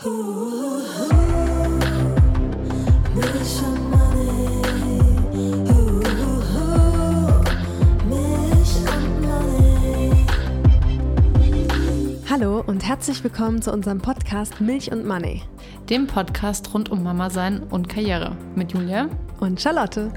Hallo und herzlich willkommen zu unserem Podcast Milch und Money. Dem Podcast rund um Mama sein und Karriere mit Julia und Charlotte.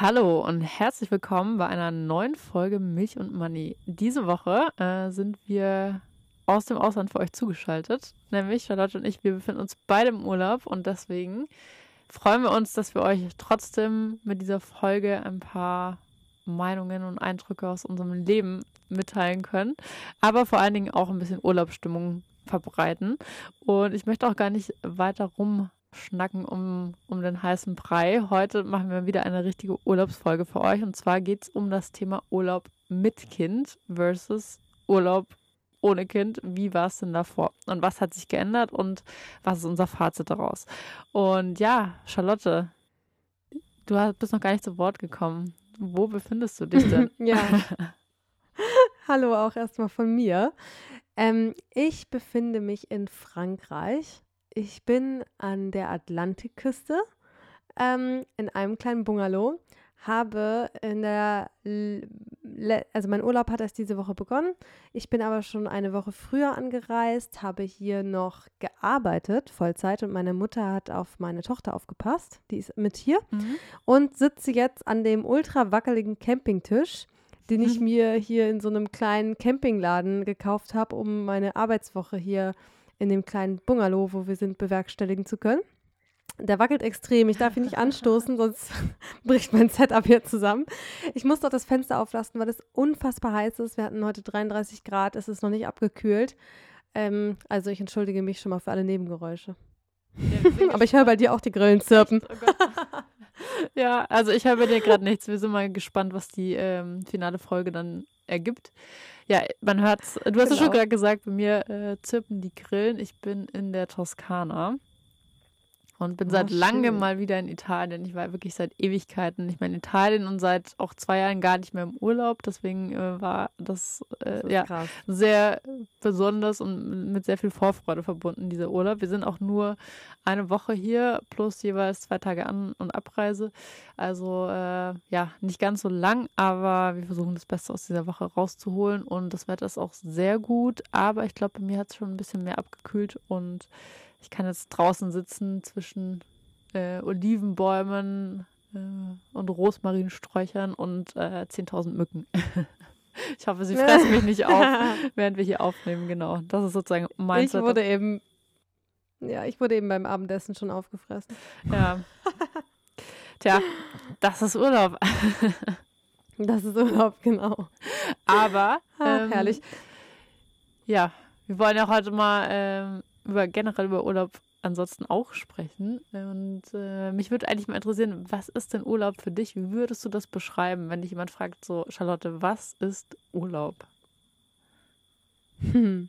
Hallo und herzlich willkommen bei einer neuen Folge Milch und Money. Diese Woche äh, sind wir aus dem Ausland für euch zugeschaltet. Nämlich Charlotte und ich, wir befinden uns beide im Urlaub und deswegen freuen wir uns, dass wir euch trotzdem mit dieser Folge ein paar Meinungen und Eindrücke aus unserem Leben mitteilen können, aber vor allen Dingen auch ein bisschen Urlaubsstimmung verbreiten. Und ich möchte auch gar nicht weiter rum schnacken um, um den heißen Brei. Heute machen wir wieder eine richtige Urlaubsfolge für euch. Und zwar geht es um das Thema Urlaub mit Kind versus Urlaub ohne Kind. Wie war es denn davor? Und was hat sich geändert und was ist unser Fazit daraus? Und ja, Charlotte, du bist noch gar nicht zu Wort gekommen. Wo befindest du dich denn? ja. Hallo auch erstmal von mir. Ähm, ich befinde mich in Frankreich ich bin an der Atlantikküste ähm, in einem kleinen Bungalow, habe in der, Le also mein Urlaub hat erst diese Woche begonnen. Ich bin aber schon eine Woche früher angereist, habe hier noch gearbeitet, Vollzeit, und meine Mutter hat auf meine Tochter aufgepasst, die ist mit hier, mhm. und sitze jetzt an dem ultra wackeligen Campingtisch den ich mhm. mir hier in so einem kleinen Campingladen gekauft habe, um meine Arbeitswoche hier in dem kleinen Bungalow, wo wir sind, bewerkstelligen zu können. Der wackelt extrem. Ich darf ihn nicht anstoßen, sonst bricht mein Setup hier zusammen. Ich muss doch das Fenster auflassen, weil es unfassbar heiß ist. Wir hatten heute 33 Grad. Es ist noch nicht abgekühlt. Ähm, also ich entschuldige mich schon mal für alle Nebengeräusche. Aber ich höre bei dir auch die Grillen zirpen. Oh ja, also ich höre bei dir gerade nichts. Wir sind mal gespannt, was die ähm, finale Folge dann ergibt. Ja, man hört's. Du hast es schon genau. gerade gesagt, bei mir äh, zirpen die Grillen. Ich bin in der Toskana und bin oh, seit langem mal wieder in Italien. Ich war wirklich seit Ewigkeiten nicht mehr in Italien und seit auch zwei Jahren gar nicht mehr im Urlaub. Deswegen äh, war das, äh, das ja krass. sehr besonders und mit sehr viel Vorfreude verbunden, dieser Urlaub. Wir sind auch nur eine Woche hier plus jeweils zwei Tage An- und Abreise. Also äh, ja, nicht ganz so lang, aber wir versuchen das Beste aus dieser Woche rauszuholen und das Wetter ist auch sehr gut. Aber ich glaube, bei mir hat es schon ein bisschen mehr abgekühlt und ich kann jetzt draußen sitzen zwischen äh, Olivenbäumen äh, und Rosmarinsträuchern und äh, 10.000 Mücken. ich hoffe, sie fressen mich nicht auf, während wir hier aufnehmen. Genau, das ist sozusagen mein Ich wurde eben, ja, ich wurde eben beim Abendessen schon aufgefressen. Ja. Tja, das ist Urlaub. das ist Urlaub, genau. Aber ähm, herrlich. Ja, wir wollen ja heute mal ähm, über generell über Urlaub ansonsten auch sprechen. Und äh, mich würde eigentlich mal interessieren, was ist denn Urlaub für dich? Wie würdest du das beschreiben, wenn dich jemand fragt, so, Charlotte, was ist Urlaub? Hm.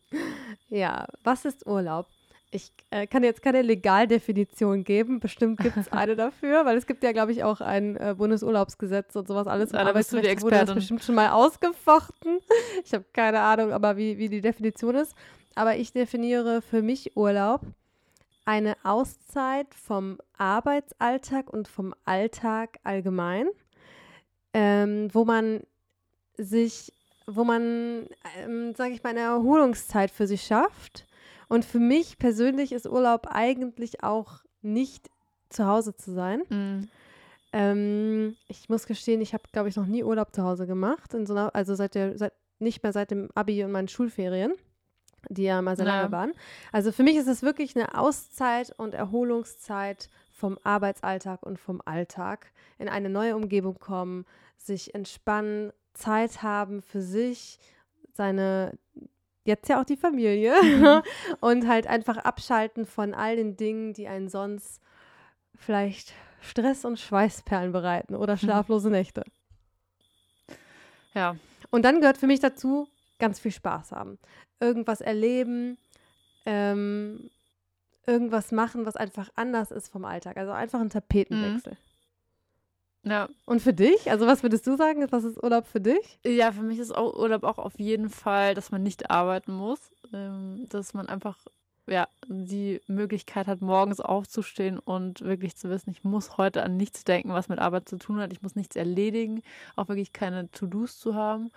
Ja, was ist Urlaub? Ich äh, kann jetzt keine Legaldefinition geben. Bestimmt gibt es eine dafür, weil es gibt ja, glaube ich, auch ein äh, Bundesurlaubsgesetz und sowas alles. Ja, da bist du die Expertin. wurde das bestimmt schon mal ausgefochten. Ich habe keine Ahnung, aber wie, wie die Definition ist aber ich definiere für mich Urlaub eine Auszeit vom Arbeitsalltag und vom Alltag allgemein, ähm, wo man sich, wo man, ähm, sage ich mal, eine Erholungszeit für sich schafft. Und für mich persönlich ist Urlaub eigentlich auch nicht zu Hause zu sein. Mhm. Ähm, ich muss gestehen, ich habe, glaube ich, noch nie Urlaub zu Hause gemacht, so einer, also seit der, seit, nicht mehr seit dem Abi und meinen Schulferien die ja mal sehr ja. lange waren. Also für mich ist es wirklich eine Auszeit und Erholungszeit vom Arbeitsalltag und vom Alltag. In eine neue Umgebung kommen, sich entspannen, Zeit haben für sich, seine, jetzt ja auch die Familie mhm. und halt einfach abschalten von all den Dingen, die einen sonst vielleicht Stress und Schweißperlen bereiten oder schlaflose Nächte. Ja. Und dann gehört für mich dazu ganz viel Spaß haben irgendwas erleben, ähm, irgendwas machen, was einfach anders ist vom Alltag. Also einfach ein Tapetenwechsel. Mhm. Ja. Und für dich? Also was würdest du sagen, was ist Urlaub für dich? Ja, für mich ist Urlaub auch auf jeden Fall, dass man nicht arbeiten muss. Ähm, dass man einfach ja, die Möglichkeit hat, morgens aufzustehen und wirklich zu wissen, ich muss heute an nichts denken, was mit Arbeit zu tun hat. Ich muss nichts erledigen, auch wirklich keine To-Dos zu haben.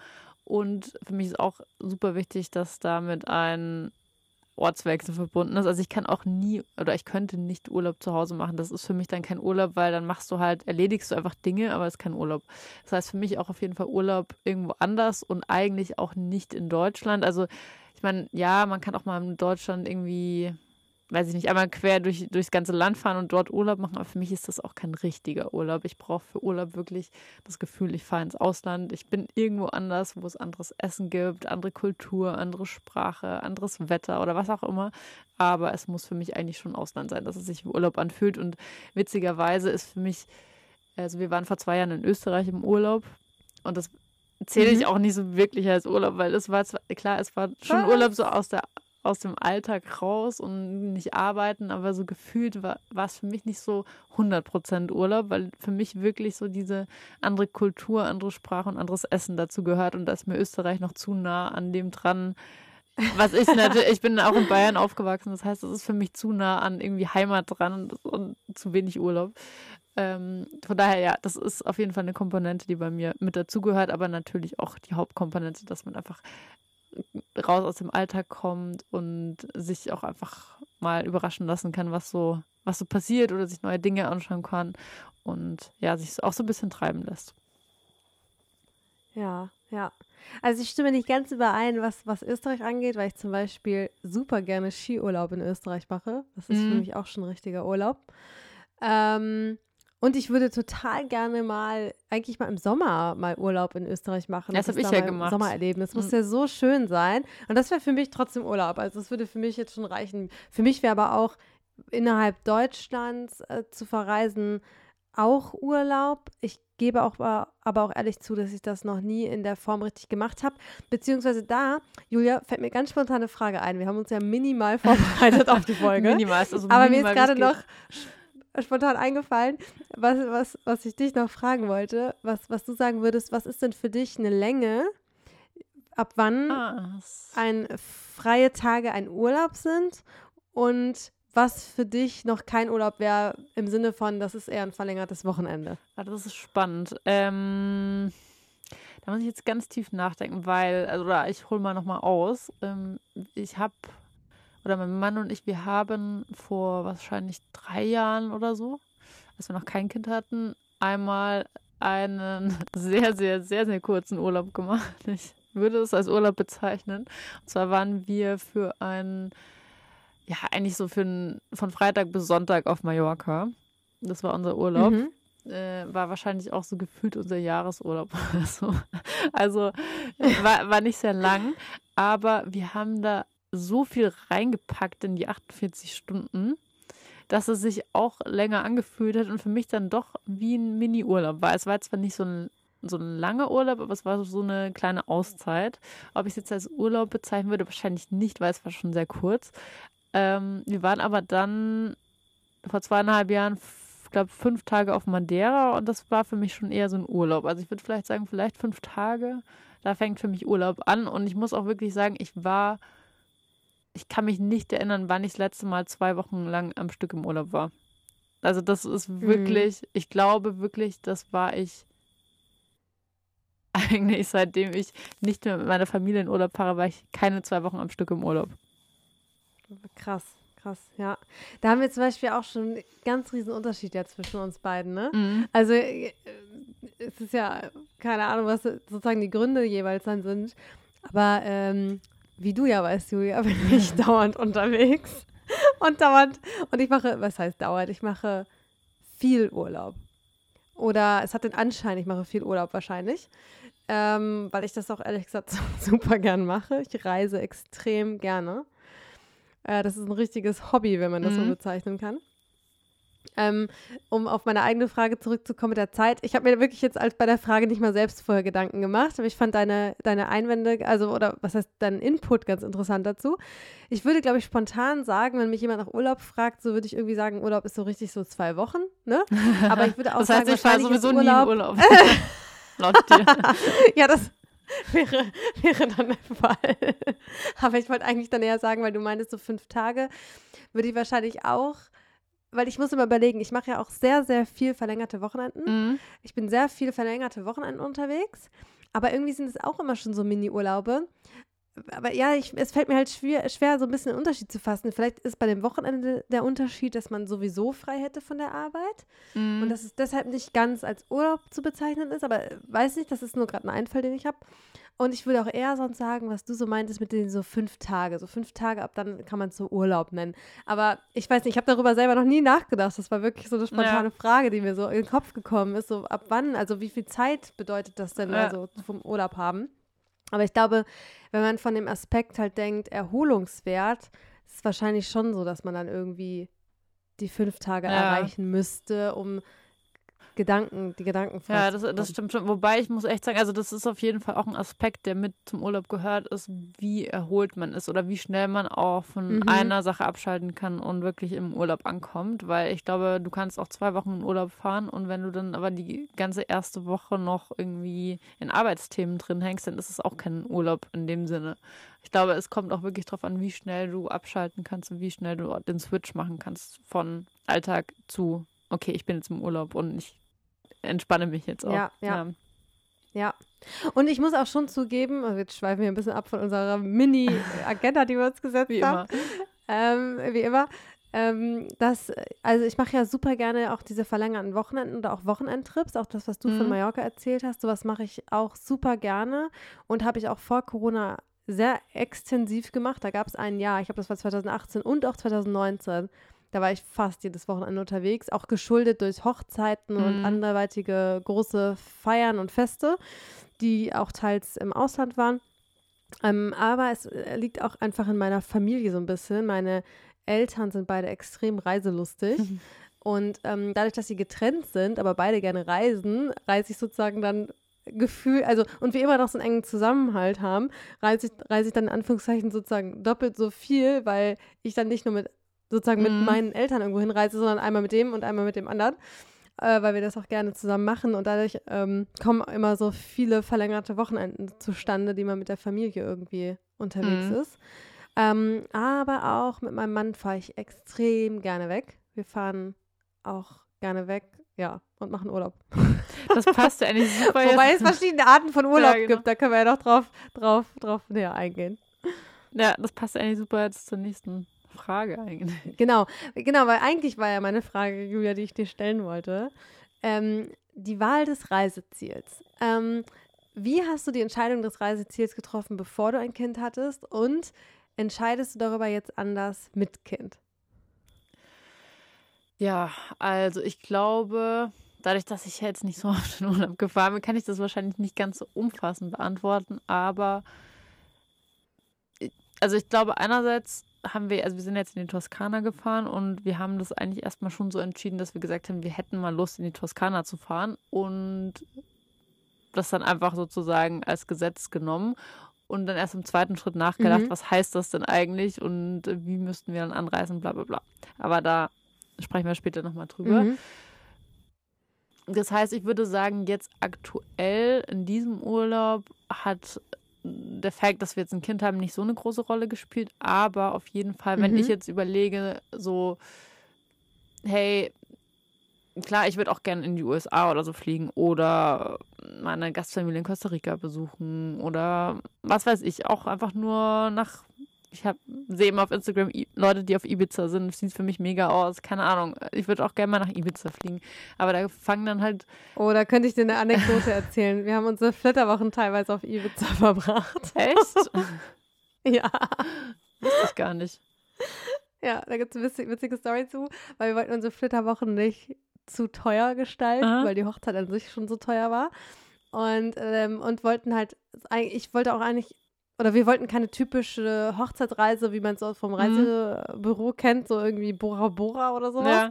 Und für mich ist auch super wichtig, dass damit ein Ortswechsel verbunden ist. Also ich kann auch nie oder ich könnte nicht Urlaub zu Hause machen. Das ist für mich dann kein Urlaub, weil dann machst du halt, erledigst du einfach Dinge, aber es ist kein Urlaub. Das heißt für mich auch auf jeden Fall Urlaub irgendwo anders und eigentlich auch nicht in Deutschland. Also ich meine, ja, man kann auch mal in Deutschland irgendwie weiß ich nicht, einmal quer durch, durchs ganze Land fahren und dort Urlaub machen, aber für mich ist das auch kein richtiger Urlaub. Ich brauche für Urlaub wirklich das Gefühl, ich fahre ins Ausland, ich bin irgendwo anders, wo es anderes Essen gibt, andere Kultur, andere Sprache, anderes Wetter oder was auch immer. Aber es muss für mich eigentlich schon Ausland sein, dass es sich wie Urlaub anfühlt. Und witzigerweise ist für mich, also wir waren vor zwei Jahren in Österreich im Urlaub und das zähle ich mhm. auch nicht so wirklich als Urlaub, weil es war zwar, klar, es war schon Urlaub so aus der aus dem Alltag raus und nicht arbeiten, aber so gefühlt war, war es für mich nicht so 100% Urlaub, weil für mich wirklich so diese andere Kultur, andere Sprache und anderes Essen dazu gehört und da ist mir Österreich noch zu nah an dem dran, was ich natürlich, ich bin auch in Bayern aufgewachsen, das heißt, es ist für mich zu nah an irgendwie Heimat dran und, und zu wenig Urlaub. Ähm, von daher, ja, das ist auf jeden Fall eine Komponente, die bei mir mit dazugehört, aber natürlich auch die Hauptkomponente, dass man einfach raus aus dem Alltag kommt und sich auch einfach mal überraschen lassen kann, was so, was so passiert oder sich neue Dinge anschauen kann und ja, sich auch so ein bisschen treiben lässt. Ja, ja. Also ich stimme nicht ganz überein, was, was Österreich angeht, weil ich zum Beispiel super gerne Skiurlaub in Österreich mache. Das ist mm. für mhm. mich auch schon ein richtiger Urlaub. Ähm, und ich würde total gerne mal, eigentlich mal im Sommer mal Urlaub in Österreich machen. Das, habe ich ja gemacht. Sommer erleben. Das mhm. muss ja so schön sein. Und das wäre für mich trotzdem Urlaub. Also das würde für mich jetzt schon reichen. Für mich wäre aber auch innerhalb Deutschlands äh, zu verreisen auch Urlaub. Ich gebe auch aber auch ehrlich zu, dass ich das noch nie in der Form richtig gemacht habe. Beziehungsweise da, Julia, fällt mir ganz spontan eine Frage ein. Wir haben uns ja minimal vorbereitet auf die Folge. Minimal ist also Aber mir ist gerade noch spontan eingefallen, was, was, was ich dich noch fragen wollte, was, was du sagen würdest, was ist denn für dich eine Länge, ab wann ah. ein freie Tage ein Urlaub sind und was für dich noch kein Urlaub wäre, im Sinne von, das ist eher ein verlängertes Wochenende? Ah, das ist spannend. Ähm, da muss ich jetzt ganz tief nachdenken, weil, also ich hole mal nochmal aus. Ähm, ich habe oder mein Mann und ich, wir haben vor wahrscheinlich drei Jahren oder so, als wir noch kein Kind hatten, einmal einen sehr, sehr, sehr, sehr kurzen Urlaub gemacht. Ich würde es als Urlaub bezeichnen. Und zwar waren wir für einen, ja, eigentlich so für einen, von Freitag bis Sonntag auf Mallorca. Das war unser Urlaub. Mhm. Äh, war wahrscheinlich auch so gefühlt unser Jahresurlaub oder so. Also war, war nicht sehr lang, aber wir haben da so viel reingepackt in die 48 Stunden, dass es sich auch länger angefühlt hat und für mich dann doch wie ein Mini-Urlaub war. Es war zwar nicht so ein, so ein langer Urlaub, aber es war so eine kleine Auszeit. Ob ich es jetzt als Urlaub bezeichnen würde, wahrscheinlich nicht, weil es war schon sehr kurz. Ähm, wir waren aber dann vor zweieinhalb Jahren, ich glaube, fünf Tage auf Madeira und das war für mich schon eher so ein Urlaub. Also ich würde vielleicht sagen, vielleicht fünf Tage. Da fängt für mich Urlaub an und ich muss auch wirklich sagen, ich war ich kann mich nicht erinnern, wann ich das letzte Mal zwei Wochen lang am Stück im Urlaub war. Also das ist mhm. wirklich, mhm. ich glaube wirklich, das war ich eigentlich seitdem ich nicht mehr mit meiner Familie in Urlaub fahre, war ich keine zwei Wochen am Stück im Urlaub. Krass, krass, ja. Da haben wir zum Beispiel auch schon einen ganz riesen Unterschied ja zwischen uns beiden, ne? Mhm. Also äh, es ist ja keine Ahnung, was sozusagen die Gründe jeweils dann sind. Aber ähm, wie du ja weißt, Julia, bin ich dauernd unterwegs. Und dauernd, und ich mache, was heißt dauernd? Ich mache viel Urlaub. Oder es hat den Anschein, ich mache viel Urlaub wahrscheinlich. Ähm, weil ich das auch ehrlich gesagt super gern mache. Ich reise extrem gerne. Äh, das ist ein richtiges Hobby, wenn man das mhm. so bezeichnen kann. Ähm, um auf meine eigene Frage zurückzukommen mit der Zeit. Ich habe mir wirklich jetzt als bei der Frage nicht mal selbst vorher Gedanken gemacht, aber ich fand deine, deine Einwände, also oder was heißt dein Input ganz interessant dazu. Ich würde, glaube ich, spontan sagen, wenn mich jemand nach Urlaub fragt, so würde ich irgendwie sagen, Urlaub ist so richtig so zwei Wochen, ne? Aber ich würde auch das heißt, sagen, ich war sowieso nie Urlaub, in Urlaub. Laut dir. ja, das wäre, wäre dann der Fall. Aber ich wollte eigentlich dann eher sagen, weil du meintest, so fünf Tage, würde ich wahrscheinlich auch, weil ich muss immer überlegen, ich mache ja auch sehr, sehr viel verlängerte Wochenenden. Mhm. Ich bin sehr viel verlängerte Wochenenden unterwegs, aber irgendwie sind es auch immer schon so Mini-Urlaube. Aber ja, ich, es fällt mir halt schwer, schwer, so ein bisschen einen Unterschied zu fassen. Vielleicht ist bei dem Wochenende der Unterschied, dass man sowieso frei hätte von der Arbeit Mhm. und dass es deshalb nicht ganz als Urlaub zu bezeichnen ist, aber weiß nicht, das ist nur gerade ein Einfall, den ich habe. Und ich würde auch eher sonst sagen, was du so meintest mit den so fünf Tage. So fünf Tage, ab dann kann man es so Urlaub nennen. Aber ich weiß nicht, ich habe darüber selber noch nie nachgedacht. Das war wirklich so eine spontane Frage, die mir so in den Kopf gekommen ist. So ab wann, also wie viel Zeit bedeutet das denn Ja. also vom Urlaub haben? Aber ich glaube, wenn man von dem Aspekt halt denkt, Erholungswert, ist es wahrscheinlich schon so, dass man dann irgendwie die fünf Tage Ja. erreichen müsste, um Gedanken, die Gedanken Ja, das, das stimmt schon. Wobei ich muss echt sagen, also das ist auf jeden Fall auch ein Aspekt, der mit zum Urlaub gehört, ist, wie erholt man ist oder wie schnell man auch von Mhm. einer Sache abschalten kann und wirklich im Urlaub ankommt. Weil ich glaube, du kannst auch zwei Wochen in Urlaub fahren und wenn du dann aber die ganze erste Woche noch irgendwie in Arbeitsthemen drin hängst, dann ist es auch kein Urlaub in dem Sinne. Ich glaube, es kommt auch wirklich darauf an, wie schnell du abschalten kannst und wie schnell du den Switch machen kannst von Alltag zu, okay, ich bin jetzt im Urlaub und ich entspanne mich jetzt auch. Ja, ja. Ja. Und ich muss auch schon zugeben, also jetzt schweifen wir ein bisschen ab von unserer Mini-Agenda, die wir uns gesetzt Wie haben. immer. Ähm, wie immer. Ähm, das, also ich mache ja super gerne auch diese verlängerten Wochenenden oder auch Wochenendtrips, auch das, was du von Mhm. Mallorca erzählt hast, sowas mache ich auch super gerne und habe ich auch vor Corona sehr extensiv gemacht. Da gab es ein Jahr, ich glaube, das war 2018 und auch 2019. Da war ich fast jedes Wochenende unterwegs, auch geschuldet durch Hochzeiten und Mhm. anderweitige große Feiern und Feste, die auch teils im Ausland waren. Ähm, aber es äh, liegt auch einfach in meiner Familie so ein bisschen. Meine Eltern sind beide extrem reiselustig. Mhm. Und ähm, dadurch, dass sie getrennt sind, aber beide gerne reisen, reise ich sozusagen dann Gefühl, also und wir immer noch so einen engen Zusammenhalt haben, reise ich, reise ich dann in Anführungszeichen sozusagen doppelt so viel, weil ich dann nicht nur mit sozusagen mit Mhm. meinen Eltern irgendwo hinreise, sondern einmal mit dem und einmal mit dem anderen, äh, weil wir das auch gerne zusammen machen und dadurch ähm, kommen immer so viele verlängerte Wochenenden zustande, die man mit der Familie irgendwie unterwegs Mhm. ist. Ähm, aber auch mit meinem Mann fahre ich extrem gerne weg. Wir fahren auch gerne weg, ja, und machen Urlaub. Das passt ja eigentlich super. Wobei es verschiedene Arten von Urlaub genau. gibt, da können wir ja noch drauf, drauf, drauf näher eingehen. Ja, das passt ja eigentlich super jetzt zur nächsten Frage eigentlich. Genau, genau, weil eigentlich war ja meine Frage, Julia, die ich dir stellen wollte, ähm, die Wahl des Reiseziels. Ähm, wie hast du die Entscheidung des Reiseziels getroffen, bevor du ein Kind hattest? Und entscheidest du darüber jetzt anders mit Kind? Ja, also ich glaube, dadurch, dass ich jetzt nicht so oft in Urlaub gefahren bin, kann ich das wahrscheinlich nicht ganz so umfassend beantworten. Aber also ich glaube, einerseits haben wir, also wir sind jetzt in die Toskana gefahren und wir haben das eigentlich erstmal schon so entschieden, dass wir gesagt haben, wir hätten mal Lust, in die Toskana zu fahren und das dann einfach sozusagen als Gesetz genommen und dann erst im zweiten Schritt nachgedacht, Mhm. was heißt das denn eigentlich und wie müssten wir dann anreisen, bla bla bla. Aber da sprechen wir später nochmal drüber. Mhm. Das heißt, ich würde sagen, jetzt aktuell in diesem Urlaub hat der Fakt, dass wir jetzt ein Kind haben, nicht so eine große Rolle gespielt. Aber auf jeden Fall, wenn Mhm. ich jetzt überlege, so, hey, klar, ich würde auch gerne in die USA oder so fliegen oder meine Gastfamilie in Costa Rica besuchen oder was weiß ich, auch einfach nur nach. Ich habe sehe immer auf Instagram Leute, die auf Ibiza sind. Sieht für mich mega aus. Keine Ahnung. Ich würde auch gerne mal nach Ibiza fliegen. Aber da fangen dann halt Oh, da könnte ich dir eine Anekdote erzählen. Wir haben unsere Flitterwochen teilweise auf Ibiza verbracht. Echt? Ja. Wusste ich gar nicht. Ja, da gibt es eine witzige, witzige Story zu, weil wir wollten unsere Flitterwochen nicht zu teuer gestalten, Aha. weil die Hochzeit an sich schon so teuer war. Und, ähm, und wollten halt, ich wollte auch eigentlich, oder wir wollten keine typische Hochzeitsreise, wie man es vom Mhm. Reisebüro kennt, so irgendwie Bora Bora oder sowas. Ja.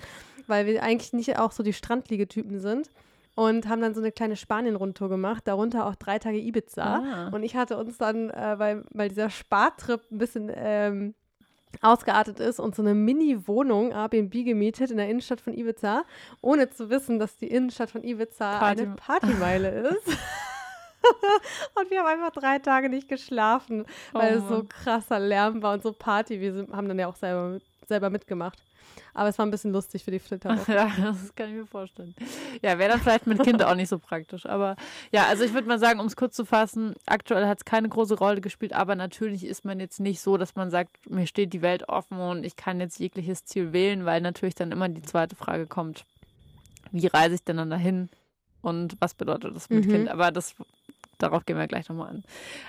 weil wir eigentlich nicht auch so die Strandliegetypen sind. Und haben dann so eine kleine Spanien-Rundtour gemacht, darunter auch drei Tage Ibiza. Ah. Und ich hatte uns dann, äh, weil, weil dieser Spartrip ein bisschen ähm, ausgeartet ist und so eine Mini-Wohnung Airbnb gemietet in der Innenstadt von Ibiza, ohne zu wissen, dass die Innenstadt von Ibiza Party- eine Partymeile ist. und wir haben einfach drei Tage nicht geschlafen, weil Oh es so Mann. krasser Lärm war und so Party. Wir sind, haben dann ja auch selber, selber mitgemacht. Aber es war ein bisschen lustig für die Flitterwoche. Ja, das kann ich mir vorstellen. Ja, wäre dann vielleicht mit Kind auch nicht so praktisch. Aber ja, also ich würde mal sagen, um es kurz zu fassen, aktuell hat es keine große Rolle gespielt, aber natürlich ist man jetzt nicht so, dass man sagt, mir steht die Welt offen und ich kann jetzt jegliches Ziel wählen, weil natürlich dann immer die zweite Frage kommt, wie reise ich denn dann dahin und was bedeutet das mit Mhm. Kind? Aber das, darauf gehen wir gleich nochmal an.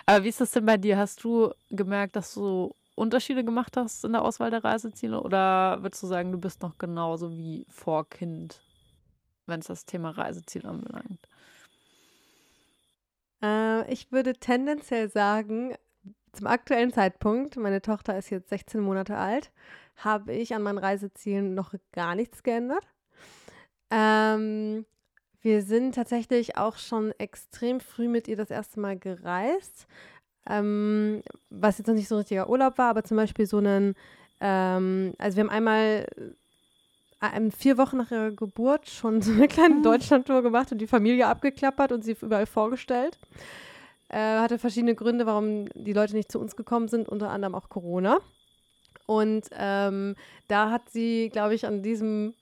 Aber wie ist das denn bei dir? Hast du gemerkt, dass du Unterschiede gemacht hast in der Auswahl der Reiseziele oder würdest du sagen, du bist noch genauso wie vor Kind, wenn es das Thema Reiseziel anbelangt? Äh, ich würde tendenziell sagen, zum aktuellen Zeitpunkt, meine Tochter ist jetzt 16 Monate alt, habe ich an meinen Reisezielen noch gar nichts geändert. Ähm, wir sind tatsächlich auch schon extrem früh mit ihr das erste Mal gereist, ähm, was jetzt noch nicht so ein richtiger Urlaub war, aber zum Beispiel so einen, ähm, also wir haben einmal äh, vier Wochen nach ihrer Geburt schon so eine kleine Ah. Deutschlandtour gemacht und die Familie abgeklappert und sie überall vorgestellt. Äh, hatte verschiedene Gründe, warum die Leute nicht zu uns gekommen sind, unter anderem auch Corona. Und ähm, da hat sie, glaube ich, an diesem,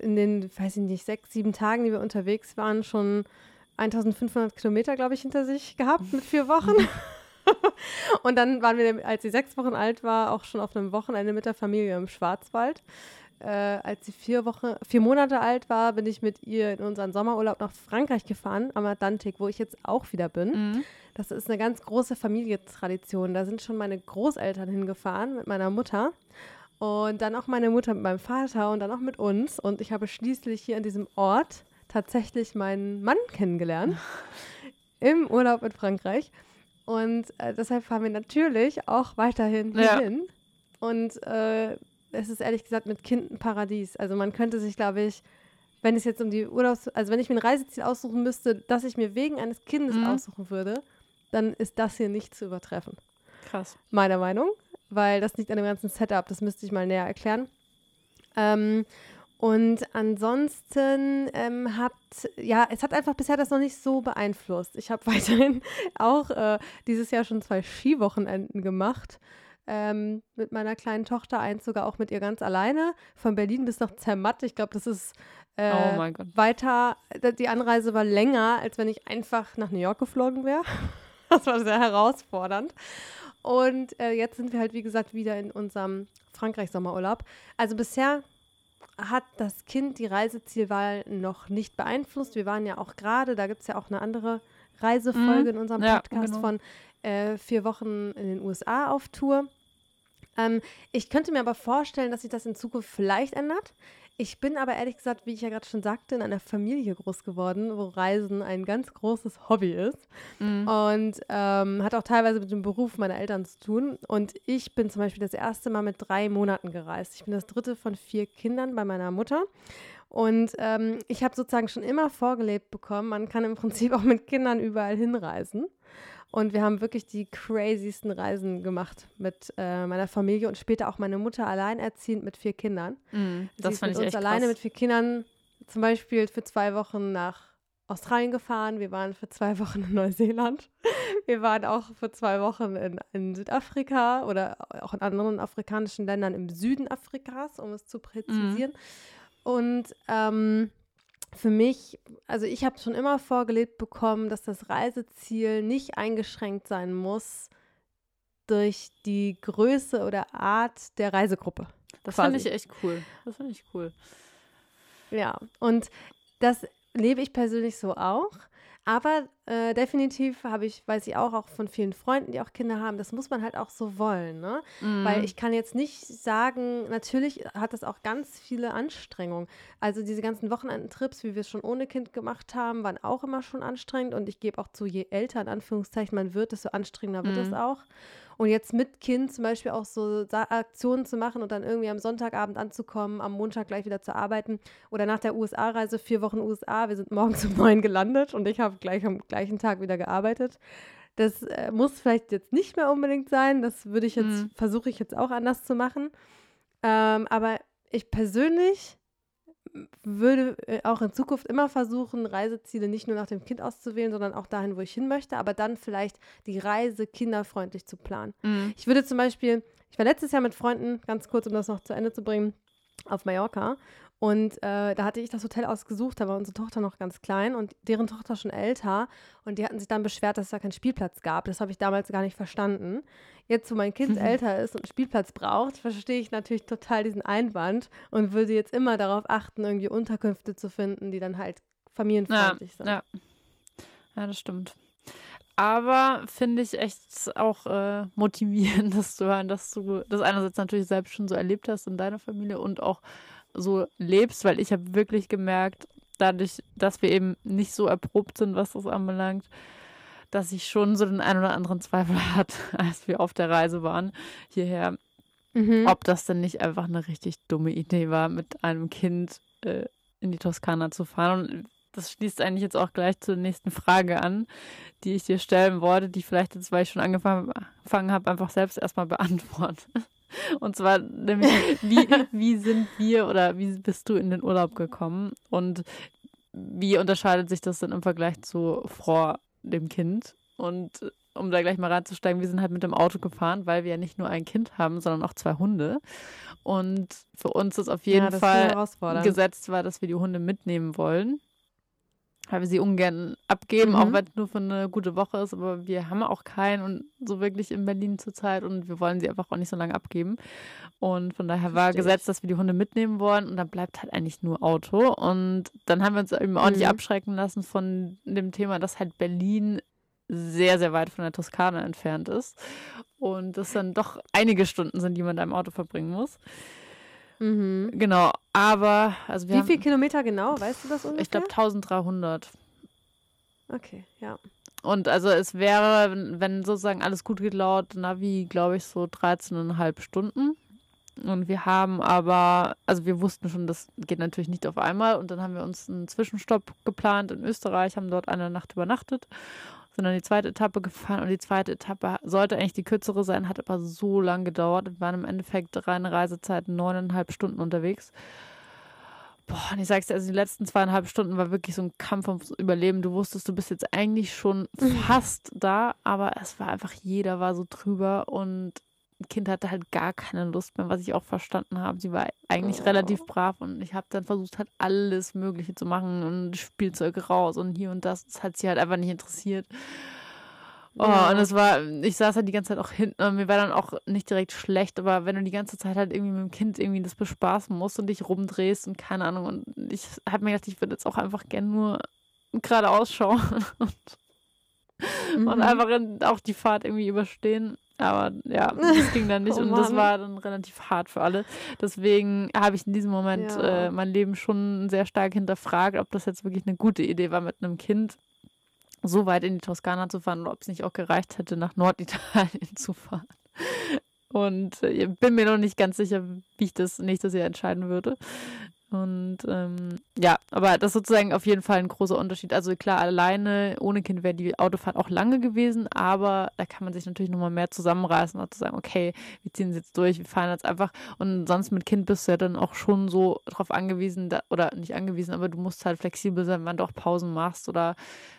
in den, weiß ich nicht, sechs, sieben Tagen, die wir unterwegs waren, schon 1500 Kilometer, glaube ich, hinter sich gehabt mit vier Wochen. Und dann waren wir, als sie sechs Wochen alt war, auch schon auf einem Wochenende mit der Familie im Schwarzwald. Äh, als sie vier Wochen, vier Monate alt war, bin ich mit ihr in unseren Sommerurlaub nach Frankreich gefahren, am Atlantik, wo ich jetzt auch wieder bin. Mhm. Das ist eine ganz große Familientradition. Da sind schon meine Großeltern hingefahren mit meiner Mutter. Und dann auch meine Mutter mit meinem Vater und dann auch mit uns. Und ich habe schließlich hier an diesem Ort tatsächlich meinen Mann kennengelernt. Im Urlaub in Frankreich. Und äh, deshalb fahren wir natürlich auch weiterhin Ja. hierhin. Und äh, es ist ehrlich gesagt mit Kind ein Paradies. Also man könnte sich, glaube ich, wenn es jetzt um die Urlaubs... Also wenn ich mir ein Reiseziel aussuchen müsste, das ich mir wegen eines Kindes Mhm. aussuchen würde, dann ist das hier nicht zu übertreffen. Krass. Meiner Meinung. Weil das liegt an dem ganzen Setup. Das müsste ich mal näher erklären. Ähm, und ansonsten ähm, hat, ja, es hat einfach bisher das noch nicht so beeinflusst. Ich habe weiterhin auch äh, dieses Jahr schon zwei Skiwochenenden gemacht. Ähm, mit meiner kleinen Tochter, eins sogar auch mit ihr ganz alleine, von Berlin bis nach Zermatt. Ich glaube, das ist äh, oh weiter, die Anreise war länger, als wenn ich einfach nach New York geflogen wäre. Das war sehr herausfordernd. Und äh, jetzt sind wir halt, wie gesagt, wieder in unserem Frankreich-Sommerurlaub. Also bisher hat das Kind die Reisezielwahl noch nicht beeinflusst. Wir waren ja auch gerade, da gibt es ja auch eine andere Reisefolge in unserem Ja, Podcast genau. von äh, vier Wochen in den USA auf Tour. Ähm, ich könnte mir aber vorstellen, dass sich das in Zukunft vielleicht ändert. Ich bin aber ehrlich gesagt, wie ich ja gerade schon sagte, in einer Familie groß geworden, wo Reisen ein ganz großes Hobby ist Mhm. und ähm, hat auch teilweise mit dem Beruf meiner Eltern zu tun. Und ich bin zum Beispiel das erste Mal mit drei Monaten gereist. Ich bin das dritte von vier Kindern bei meiner Mutter. Und ähm, ich habe sozusagen schon immer vorgelebt bekommen, man kann im Prinzip auch mit Kindern überall hinreisen. Und wir haben wirklich die crazysten Reisen gemacht mit äh, meiner Familie und später auch meine Mutter alleinerziehend mit vier Kindern. Mhm. Sie Das ist fand mit ich uns echt alleine krass. mit vier Kindern zum Beispiel für zwei Wochen nach Australien gefahren. Wir waren für zwei Wochen in Neuseeland. Wir waren auch für zwei Wochen in, in Südafrika oder auch in anderen afrikanischen Ländern im Süden Afrikas, um es zu präzisieren. Und ähm, für mich, also ich habe schon immer vorgelebt bekommen, dass das Reiseziel nicht eingeschränkt sein muss durch die Größe oder Art der Reisegruppe. Das finde ich echt cool. Das finde ich cool. Ja, und das lebe ich persönlich so auch. Aber äh, definitiv habe ich, weiß ich auch, auch von vielen Freunden, die auch Kinder haben, das muss man halt auch so wollen, ne? Mhm. Weil ich kann jetzt nicht sagen, natürlich hat das auch ganz viele Anstrengungen. Also diese ganzen Wochenendtrips, wie wir es schon ohne Kind gemacht haben, waren auch immer schon anstrengend und ich gebe auch zu, je älter in Anführungszeichen man wird, desto anstrengender wird es mhm. auch. Und jetzt mit Kind zum Beispiel auch so Aktionen zu machen und dann irgendwie am Sonntagabend anzukommen, am Montag gleich wieder zu arbeiten oder nach der USA-Reise vier Wochen USA. Wir sind morgens um neun gelandet und ich habe gleich am gleichen Tag wieder gearbeitet. Das äh, muss vielleicht jetzt nicht mehr unbedingt sein. Das würde ich jetzt, mhm. versuche ich jetzt auch anders zu machen. Ähm, aber ich persönlich würde äh, auch in Zukunft immer versuchen, Reiseziele nicht nur nach dem Kind auszuwählen, sondern auch dahin, wo ich hin möchte, aber dann vielleicht die Reise kinderfreundlich zu planen. Mhm. Ich würde zum Beispiel, ich war letztes Jahr mit Freunden, ganz kurz, um das noch zu Ende zu bringen, auf Mallorca und äh, da hatte ich das Hotel ausgesucht, da war unsere Tochter noch ganz klein und deren Tochter schon älter. Und die hatten sich dann beschwert, dass es da keinen Spielplatz gab. Das habe ich damals gar nicht verstanden. Jetzt, wo mein Kind mhm. älter ist und einen Spielplatz braucht, verstehe ich natürlich total diesen Einwand und würde jetzt immer darauf achten, irgendwie Unterkünfte zu finden, die dann halt familienfreundlich ja, sind. Ja. ja, das stimmt. Aber finde ich echt auch äh, motivierend, das zu hören, dass du das einerseits natürlich selbst schon so erlebt hast in deiner Familie und auch so lebst, weil ich habe wirklich gemerkt, dadurch, dass wir eben nicht so erprobt sind, was das anbelangt, dass ich schon so den einen oder anderen Zweifel hatte, als wir auf der Reise waren hierher, mhm. ob das denn nicht einfach eine richtig dumme Idee war, mit einem Kind äh, in die Toskana zu fahren. Und das schließt eigentlich jetzt auch gleich zur nächsten Frage an, die ich dir stellen wollte, die vielleicht jetzt, weil ich schon angefangen habe, einfach selbst erstmal beantworten. Und zwar nämlich, wie, wie sind wir oder wie bist du in den Urlaub gekommen? Und wie unterscheidet sich das denn im Vergleich zu vor dem Kind? Und um da gleich mal reinzusteigen, wir sind halt mit dem Auto gefahren, weil wir ja nicht nur ein Kind haben, sondern auch zwei Hunde. Und für uns ist auf jeden ja, Fall gesetzt war, dass wir die Hunde mitnehmen wollen weil wir sie ungern abgeben, mhm. auch wenn es nur für eine gute Woche ist. Aber wir haben auch keinen und so wirklich in Berlin zurzeit und wir wollen sie einfach auch nicht so lange abgeben. Und von daher war gesetzt, dass wir die Hunde mitnehmen wollen und dann bleibt halt eigentlich nur Auto. Und dann haben wir uns eben auch nicht mhm. abschrecken lassen von dem Thema, dass halt Berlin sehr, sehr weit von der Toskana entfernt ist. Und das dann doch einige Stunden sind, die man da im Auto verbringen muss. Mhm. Genau, aber also Wie viele Kilometer genau? Weißt du das ungefähr? Ich glaube 1300. Okay, ja. Und also es wäre, wenn sozusagen alles gut geht laut Navi, glaube ich, so 13,5 Stunden. Und wir haben aber, also wir wussten schon, das geht natürlich nicht auf einmal. Und dann haben wir uns einen Zwischenstopp geplant in Österreich, haben dort eine Nacht übernachtet sind dann die zweite Etappe gefahren und die zweite Etappe sollte eigentlich die kürzere sein, hat aber so lang gedauert. Wir waren im Endeffekt reine Reisezeit neuneinhalb Stunden unterwegs. Boah, und ich sag's dir, also die letzten zweieinhalb Stunden war wirklich so ein Kampf ums Überleben. Du wusstest, du bist jetzt eigentlich schon fast da, aber es war einfach, jeder war so drüber und Kind hatte halt gar keine Lust mehr, was ich auch verstanden habe. Sie war eigentlich oh. relativ brav und ich habe dann versucht, halt alles Mögliche zu machen und Spielzeug raus und hier und das. Das hat sie halt einfach nicht interessiert. Oh, ja. und es war, ich saß halt die ganze Zeit auch hinten und mir war dann auch nicht direkt schlecht, aber wenn du die ganze Zeit halt irgendwie mit dem Kind irgendwie das bespaßen musst und dich rumdrehst und keine Ahnung und ich habe mir gedacht, ich würde jetzt auch einfach gern nur geradeaus schauen und, mhm. und einfach auch die Fahrt irgendwie überstehen. Aber ja, das ging dann nicht oh, und das war dann relativ hart für alle. Deswegen habe ich in diesem Moment ja. äh, mein Leben schon sehr stark hinterfragt, ob das jetzt wirklich eine gute Idee war, mit einem Kind so weit in die Toskana zu fahren oder ob es nicht auch gereicht hätte, nach Norditalien zu fahren. Und äh, bin mir noch nicht ganz sicher, wie ich das nächstes Jahr entscheiden würde. Und ähm, ja, aber das ist sozusagen auf jeden Fall ein großer Unterschied. Also klar, alleine ohne Kind wäre die Autofahrt auch lange gewesen, aber da kann man sich natürlich nochmal mehr zusammenreißen und zu sagen, okay, wir ziehen es jetzt durch, wir fahren jetzt einfach. Und sonst mit Kind bist du ja dann auch schon so darauf angewiesen, da, oder nicht angewiesen, aber du musst halt flexibel sein, wenn du auch Pausen machst oder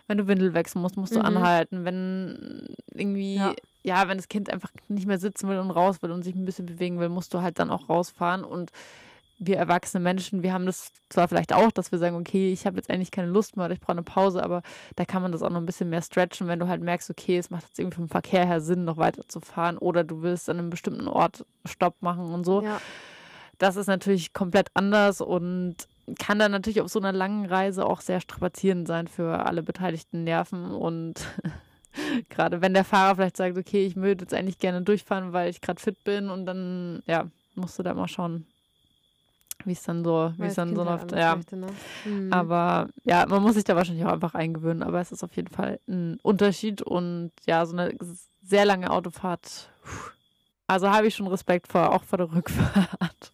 wenn du Windel wechseln musst, musst du mhm. anhalten. Wenn irgendwie ja ja, wenn das Kind einfach nicht mehr sitzen will und raus will und sich ein bisschen bewegen will, musst du halt dann auch rausfahren. Und wir erwachsene Menschen, wir haben das zwar vielleicht auch, dass wir sagen, okay, ich habe jetzt eigentlich keine Lust mehr oder ich brauche eine Pause, aber da kann man das auch noch ein bisschen mehr stretchen, wenn du halt merkst, okay, es macht jetzt irgendwie vom Verkehr her Sinn, noch weiter zu fahren oder du willst an einem bestimmten Ort Stopp machen und so. Ja. Das ist natürlich komplett anders und kann dann natürlich auf so einer langen Reise auch sehr strapazierend sein für alle beteiligten Nerven und gerade wenn der Fahrer vielleicht sagt, okay, ich würde jetzt eigentlich gerne durchfahren, weil ich gerade fit bin und dann, ja, musst du da mal schauen, wie es dann so, wie es dann so läuft. Ja. Möchte, ne? mhm. Aber ja, man muss sich da wahrscheinlich auch einfach eingewöhnen, aber es ist auf jeden Fall ein Unterschied und ja, so eine sehr lange Autofahrt. Also habe ich schon Respekt vor, auch vor der Rückfahrt.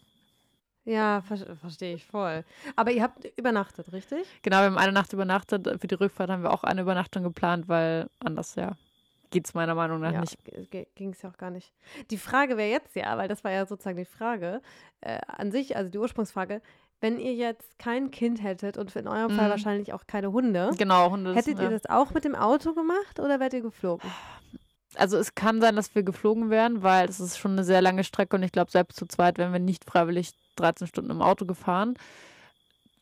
Ja, ver verstehe ich voll. Aber ihr habt übernachtet, richtig? Genau, wir haben eine Nacht übernachtet. Für die Rückfahrt haben wir auch eine Übernachtung geplant, weil anders, ja, geht es meiner Meinung nach ja, nicht. Ging es ja auch gar nicht. Die Frage wäre jetzt ja, weil das war ja sozusagen die Frage äh, an sich, also die Ursprungsfrage, wenn ihr jetzt kein Kind hättet und in eurem mhm. Fall wahrscheinlich auch keine Hunde. Genau, Hunde. Hättet ihr ja. das auch mit dem Auto gemacht oder wärt ihr geflogen? Also es kann sein, dass wir geflogen wären, weil es ist schon eine sehr lange Strecke und ich glaube, selbst zu zweit wären wir nicht freiwillig 13 Stunden im Auto gefahren.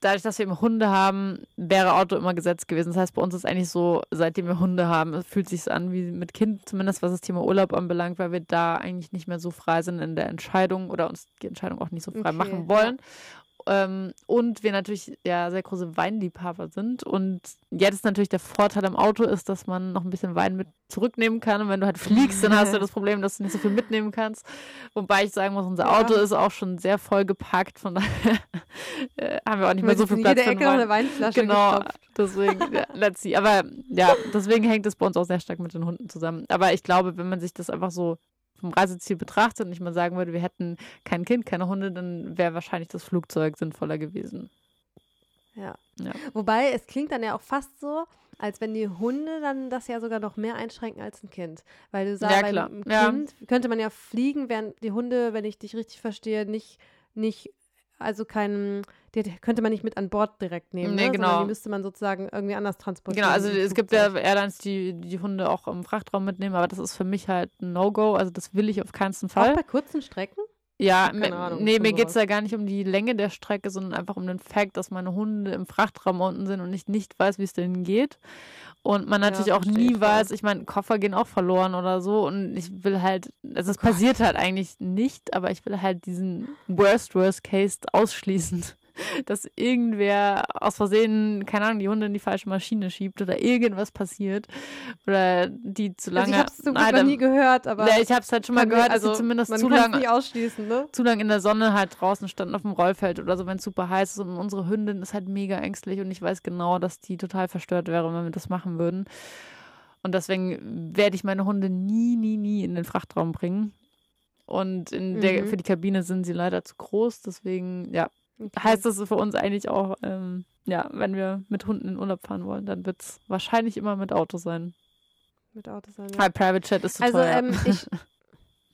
Dadurch, dass wir eben Hunde haben, wäre Auto immer gesetzt gewesen. Das heißt, bei uns ist eigentlich so, seitdem wir Hunde haben, fühlt es sich an wie mit Kind, zumindest was das Thema Urlaub anbelangt, weil wir da eigentlich nicht mehr so frei sind in der Entscheidung oder uns die Entscheidung auch nicht so frei okay, machen wollen. Ja. Ähm, und wir natürlich ja sehr große Weinliebhaber sind. Und jetzt natürlich der Vorteil am Auto ist, dass man noch ein bisschen Wein mit zurücknehmen kann. Und wenn du halt fliegst, dann hast du das Problem, dass du nicht so viel mitnehmen kannst. Wobei ich sagen muss, unser ja. Auto ist auch schon sehr voll gepackt. Von daher äh, haben wir auch nicht mehr so viel Platz. Jede Ecke noch eine Weinflasche Genau, gestopft. deswegen, ja, let's see. Aber ja, deswegen hängt es bei uns auch sehr stark mit den Hunden zusammen. Aber ich glaube, wenn man sich das einfach so vom Reiseziel betrachtet und ich mal sagen würde, wir hätten kein Kind, keine Hunde, dann wäre wahrscheinlich das Flugzeug sinnvoller gewesen. Ja. ja. Wobei, es klingt dann ja auch fast so, als wenn die Hunde dann das ja sogar noch mehr einschränken als ein Kind. Weil du sagst, ja, einem Kind ja. könnte man ja fliegen, während die Hunde, wenn ich dich richtig verstehe, nicht, nicht also kein, die könnte man nicht mit an Bord direkt nehmen. Nee, ne? genau. Sondern die müsste man sozusagen irgendwie anders transportieren. Genau, also es gibt ja Airlines, die die Hunde auch im Frachtraum mitnehmen, aber das ist für mich halt ein No-Go. Also das will ich auf keinen Fall. Auch bei kurzen Strecken? Ja, Ahnung, nee, mir geht es ja gar nicht um die Länge der Strecke, sondern einfach um den Fakt, dass meine Hunde im Frachtraum unten sind und ich nicht weiß, wie es denen geht. Und man natürlich ja, auch nie ich weiß, ich meine, Koffer gehen auch verloren oder so. Und ich will halt, also es oh passiert halt eigentlich nicht, aber ich will halt diesen Worst, Worst Case ausschließen. dass irgendwer aus Versehen, keine Ahnung, die Hunde in die falsche Maschine schiebt oder irgendwas passiert oder die zu lange. Also ich habe es zum noch nie gehört, aber. Ja, ich habe es halt schon mal gehört, also dass sie zumindest zu lange, nie ausschließen, ne? zu lange in der Sonne halt draußen standen auf dem Rollfeld oder so, wenn es super heiß ist und unsere Hündin ist halt mega ängstlich und ich weiß genau, dass die total verstört wäre, wenn wir das machen würden. Und deswegen werde ich meine Hunde nie, nie, nie in den Frachtraum bringen. Und in der, mhm. für die Kabine sind sie leider zu groß. Deswegen, ja. Heißt das für uns eigentlich auch, ähm, ja, wenn wir mit Hunden in Urlaub fahren wollen, dann wird es wahrscheinlich immer mit Auto sein. Mit Auto sein, ja. Weil Private Chat ist zu also, teuer. Ähm, ich,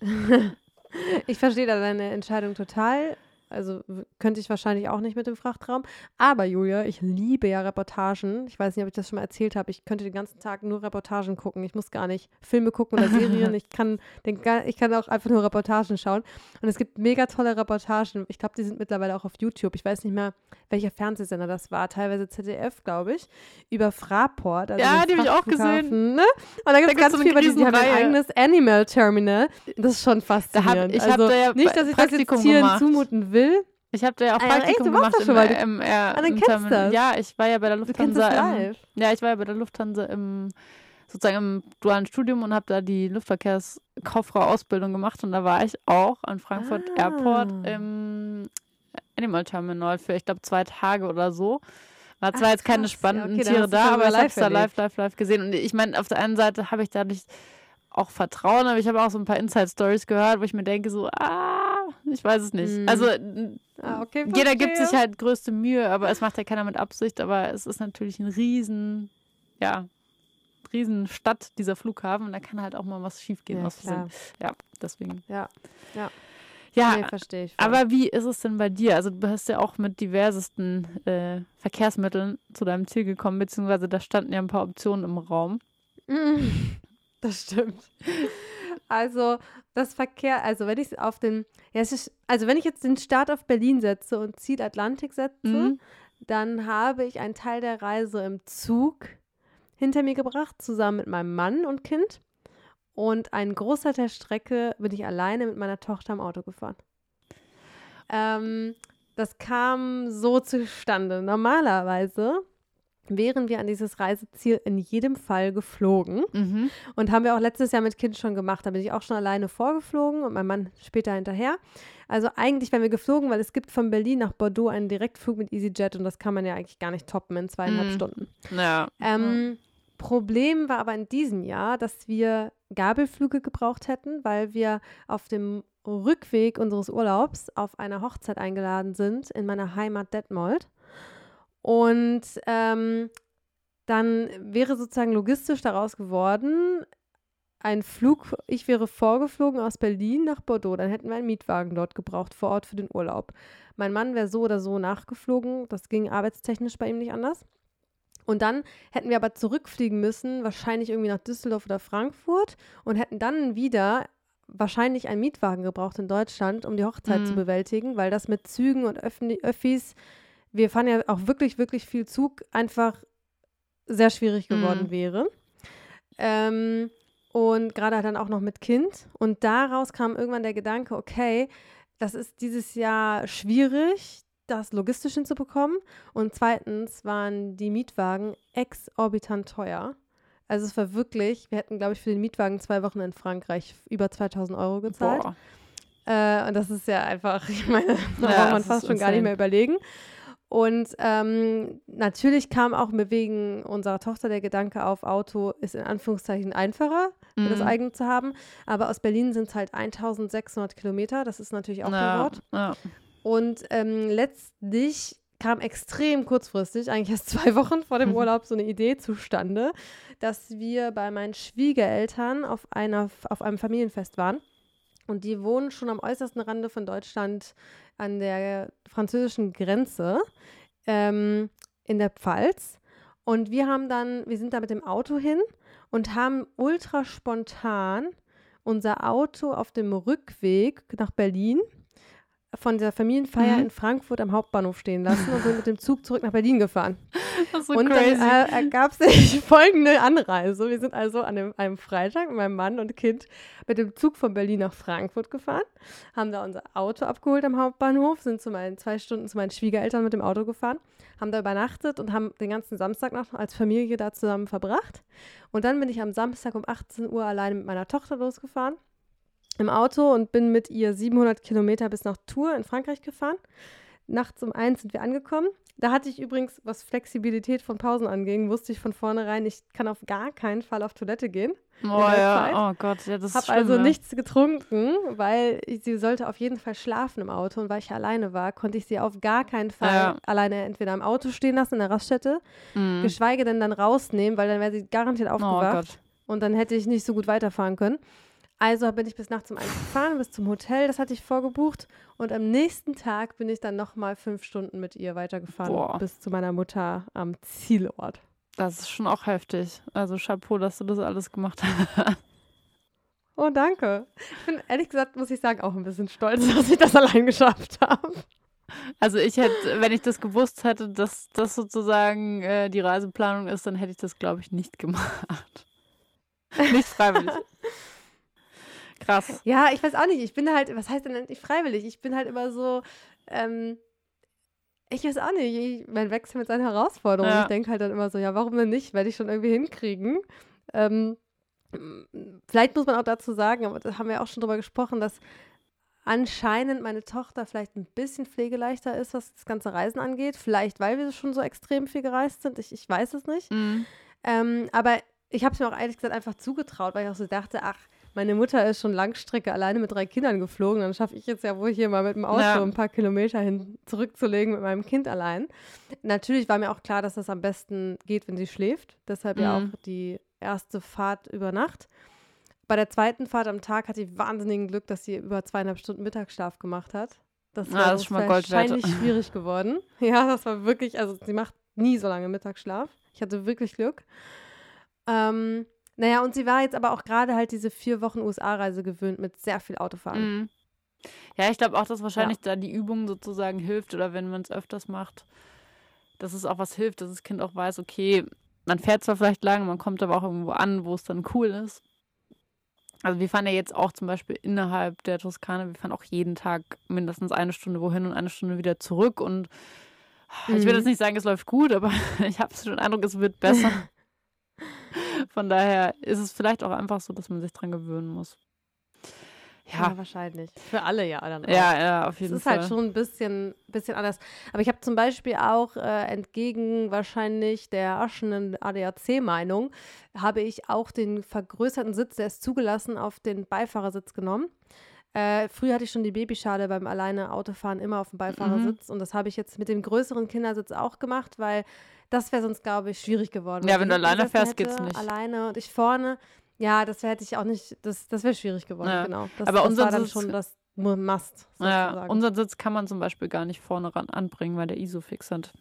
ich verstehe da deine Entscheidung total. Also könnte ich wahrscheinlich auch nicht mit dem Frachtraum. Aber Julia, ich liebe ja Reportagen. Ich weiß nicht, ob ich das schon mal erzählt habe. Ich könnte den ganzen Tag nur Reportagen gucken. Ich muss gar nicht Filme gucken oder Serien. ich, kann den, ich kann auch einfach nur Reportagen schauen. Und es gibt mega tolle Reportagen. Ich glaube, die sind mittlerweile auch auf YouTube. Ich weiß nicht mehr, welcher Fernsehsender das war. Teilweise ZDF, glaube ich. Über Fraport. Also ja, die habe ich auch gesehen. Ne? Und da gibt es ganz so viel über die, die haben ein eigenes Animal Terminal. Das ist schon faszinierend. Da hab, ich also, da ja nicht, dass ich das jetzt hier zumuten will. Ich habe da ja auch ah, Praktikum ah, echt, gemacht. Schon im, im, ah, dann kennst das. Ja, ich war ja bei der Lufthansa. Im, ja, ich war ja bei der Lufthansa im sozusagen im dualen Studium und habe da die Luftverkehrskauffrau-Ausbildung gemacht und da war ich auch an Frankfurt ah. Airport im Animal Terminal für, ich glaube, zwei Tage oder so. War zwar Ach, jetzt keine spannenden ja, okay, Tiere da, aber ich habe es da live, live, live gesehen. Und ich meine, auf der einen Seite habe ich dadurch auch Vertrauen, aber ich habe auch so ein paar Inside-Stories gehört, wo ich mir denke, so, ah, ich weiß es nicht. Mhm. Also ah, okay, jeder gibt sich halt größte Mühe, aber es macht ja keiner mit Absicht. Aber es ist natürlich ein riesen, ja, riesen Stadt, dieser Flughafen. Und da kann halt auch mal was schiefgehen. Ja, ja deswegen. Ja, ja. Ja, nee, verstehe ich. Voll. Aber wie ist es denn bei dir? Also du hast ja auch mit diversesten äh, Verkehrsmitteln zu deinem Ziel gekommen, beziehungsweise da standen ja ein paar Optionen im Raum. Das stimmt. Also das Verkehr, also wenn ich auf den, ja, es ist, also wenn ich jetzt den Start auf Berlin setze und Ziel Atlantik setze, mhm. dann habe ich einen Teil der Reise im Zug hinter mir gebracht, zusammen mit meinem Mann und Kind. Und einen Großteil der Strecke bin ich alleine mit meiner Tochter im Auto gefahren. Ähm, das kam so zustande. Normalerweise wären wir an dieses Reiseziel in jedem Fall geflogen. Mhm. Und haben wir auch letztes Jahr mit Kind schon gemacht. Da bin ich auch schon alleine vorgeflogen und mein Mann später hinterher. Also eigentlich wären wir geflogen, weil es gibt von Berlin nach Bordeaux einen Direktflug mit EasyJet und das kann man ja eigentlich gar nicht toppen in zweieinhalb Mhm. Stunden. Ja. Ähm, Problem war aber in diesem Jahr, dass wir Gabelflüge gebraucht hätten, weil wir auf dem Rückweg unseres Urlaubs auf einer Hochzeit eingeladen sind in meiner Heimat Detmold. Und ähm, dann wäre sozusagen logistisch daraus geworden, ein Flug, ich wäre vorgeflogen aus Berlin nach Bordeaux, dann hätten wir einen Mietwagen dort gebraucht, vor Ort für den Urlaub. Mein Mann wäre so oder so nachgeflogen, das ging arbeitstechnisch bei ihm nicht anders. Und dann hätten wir aber zurückfliegen müssen, wahrscheinlich irgendwie nach Düsseldorf oder Frankfurt und hätten dann wieder wahrscheinlich einen Mietwagen gebraucht in Deutschland, um die Hochzeit Mhm. zu bewältigen, weil das mit Zügen und Öffni Öffis, wir fahren ja auch wirklich, wirklich viel Zug, einfach sehr schwierig geworden Mhm. wäre. Ähm, und gerade dann auch noch mit Kind. Und daraus kam irgendwann der Gedanke, okay, das ist dieses Jahr schwierig, das logistisch hinzubekommen. Und zweitens waren die Mietwagen exorbitant teuer. Also es war wirklich, wir hätten, glaube ich, für den Mietwagen zwei Wochen in Frankreich über 2000 Euro gezahlt. Äh, und das ist ja einfach, ich meine, da Ja, braucht man fast schon gar nicht insane. mehr überlegen. Und ähm, natürlich kam auch mir wegen unserer Tochter der Gedanke auf, Auto ist in Anführungszeichen einfacher, für das Mhm. eigene zu haben. Aber aus Berlin sind es halt 1600 Kilometer, das ist natürlich auch ja, Wort. ja. Und ähm, letztlich kam extrem kurzfristig, eigentlich erst zwei Wochen vor dem Mhm. Urlaub, so eine Idee zustande, dass wir bei meinen Schwiegereltern auf, einer, auf einem Familienfest waren. Und die wohnen schon am äußersten Rande von Deutschland an der französischen Grenze ähm, in der Pfalz. Und wir haben dann, wir sind da mit dem Auto hin und haben ultra spontan unser Auto auf dem Rückweg nach Berlin von der Familienfeier Mhm. in Frankfurt am Hauptbahnhof stehen lassen und sind mit dem Zug zurück nach Berlin gefahren. Das ist so und crazy. dann äh, ergab sich folgende Anreise. Wir sind also an einem, einem Freitag mit meinem Mann und Kind mit dem Zug von Berlin nach Frankfurt gefahren, haben da unser Auto abgeholt am Hauptbahnhof, sind zu meinen zwei Stunden zu meinen Schwiegereltern mit dem Auto gefahren, haben da übernachtet und haben den ganzen Samstag noch als Familie da zusammen verbracht. Und dann bin ich am Samstag um 18 Uhr alleine mit meiner Tochter losgefahren im Auto und bin mit ihr 700 Kilometer bis nach Tours in Frankreich gefahren. Nachts um eins sind wir angekommen. Da hatte ich übrigens, was Flexibilität von Pausen anging, wusste ich von vornherein, ich kann auf gar keinen Fall auf Toilette gehen. oh ja, oh Gott, ja, das ist Habe also nichts getrunken, weil ich, sie sollte auf jeden Fall schlafen im Auto und weil ich alleine war, konnte ich sie auf gar keinen Fall Ja. alleine entweder im Auto stehen lassen in der Raststätte, Mhm. geschweige denn dann rausnehmen, weil dann wäre sie garantiert Oh aufgewacht. Gott. Und dann hätte ich nicht so gut weiterfahren können. Also bin ich bis nachts um eins gefahren, bis zum Hotel, das hatte ich vorgebucht. Und am nächsten Tag bin ich dann nochmal fünf Stunden mit ihr weitergefahren Boah. bis zu meiner Mutter am Zielort. Das ist schon auch heftig. Also Chapeau, dass du das alles gemacht hast. Oh, danke. Ich bin ehrlich gesagt, muss ich sagen, auch ein bisschen stolz, dass ich das allein geschafft habe. Also ich hätte, wenn ich das gewusst hätte, dass das sozusagen äh, die Reiseplanung ist, dann hätte ich das, glaube ich, nicht gemacht. nicht freiwillig. Krass. Ja, ich weiß auch nicht. Ich bin halt, was heißt denn nicht freiwillig? Ich bin halt immer so, ähm, ich weiß auch nicht. Ich, man wächst mit seinen Herausforderungen. Ja. Ich denke halt dann immer so, ja, warum denn nicht? Werde ich schon irgendwie hinkriegen. Ähm, vielleicht muss man auch dazu sagen, aber da haben wir auch schon drüber gesprochen, dass anscheinend meine Tochter vielleicht ein bisschen pflegeleichter ist, was das ganze Reisen angeht. Vielleicht, weil wir schon so extrem viel gereist sind. Ich, ich weiß es nicht. Mhm. Ähm, aber ich habe es mir auch ehrlich gesagt einfach zugetraut, weil ich auch so dachte, ach, meine Mutter ist schon Langstrecke alleine mit drei Kindern geflogen, dann schaffe ich jetzt ja wohl hier mal mit dem Auto Ja. ein paar Kilometer hin zurückzulegen mit meinem Kind allein. Natürlich war mir auch klar, dass das am besten geht, wenn sie schläft. Deshalb ja Mhm. auch die erste Fahrt über Nacht. Bei der zweiten Fahrt am Tag hatte ich wahnsinnigen Glück, dass sie über zweieinhalb Stunden Mittagsschlaf gemacht hat. Das Ah, war das ist schon mal Gold wert. wahrscheinlich schwierig geworden. Ja, das war wirklich, also sie macht nie so lange Mittagsschlaf. Ich hatte wirklich Glück. Ähm, naja, und sie war jetzt aber auch gerade halt diese vier Wochen USA-Reise gewöhnt mit sehr viel Autofahren. Mhm. Ja, ich glaube auch, dass wahrscheinlich da die Übung sozusagen hilft oder wenn man es öfters macht, dass es auch was hilft, dass das Kind auch weiß, okay, man fährt zwar vielleicht lang, man kommt aber auch irgendwo an, wo es dann cool ist. Also wir fahren ja jetzt auch zum Beispiel innerhalb der Toskana, wir fahren auch jeden Tag mindestens eine Stunde wohin und eine Stunde wieder zurück. Und ich will jetzt Mhm. nicht sagen, es läuft gut, aber ich habe so den Eindruck, es wird besser. Von daher ist es vielleicht auch einfach so, dass man sich dran gewöhnen muss. Ja, Ja, wahrscheinlich. Für alle ja dann auch. ja, ja, auf Es jeden ist Fall. halt schon ein bisschen, bisschen anders. Aber ich habe zum Beispiel auch äh, entgegen wahrscheinlich der herrschenden ADAC-Meinung, habe ich auch den vergrößerten Sitz, der ist zugelassen, auf den Beifahrersitz genommen. Äh, früher hatte ich schon die Babyschale beim alleine Autofahren immer auf dem Beifahrersitz und das habe ich jetzt mit dem größeren Kindersitz auch gemacht, weil das wäre sonst, glaube ich, schwierig geworden. Ja, wenn du alleine fährst, geht's hätte, nicht. Alleine und ich vorne. Ja, das hätte ich auch nicht, das, das wäre schwierig geworden, Ja. genau. Das, Aber das unser war dann Sitz- schon das Mu- Must, Ja, unseren Sitz kann man zum Beispiel gar nicht vorne ran anbringen, weil der ISO-Fix hat.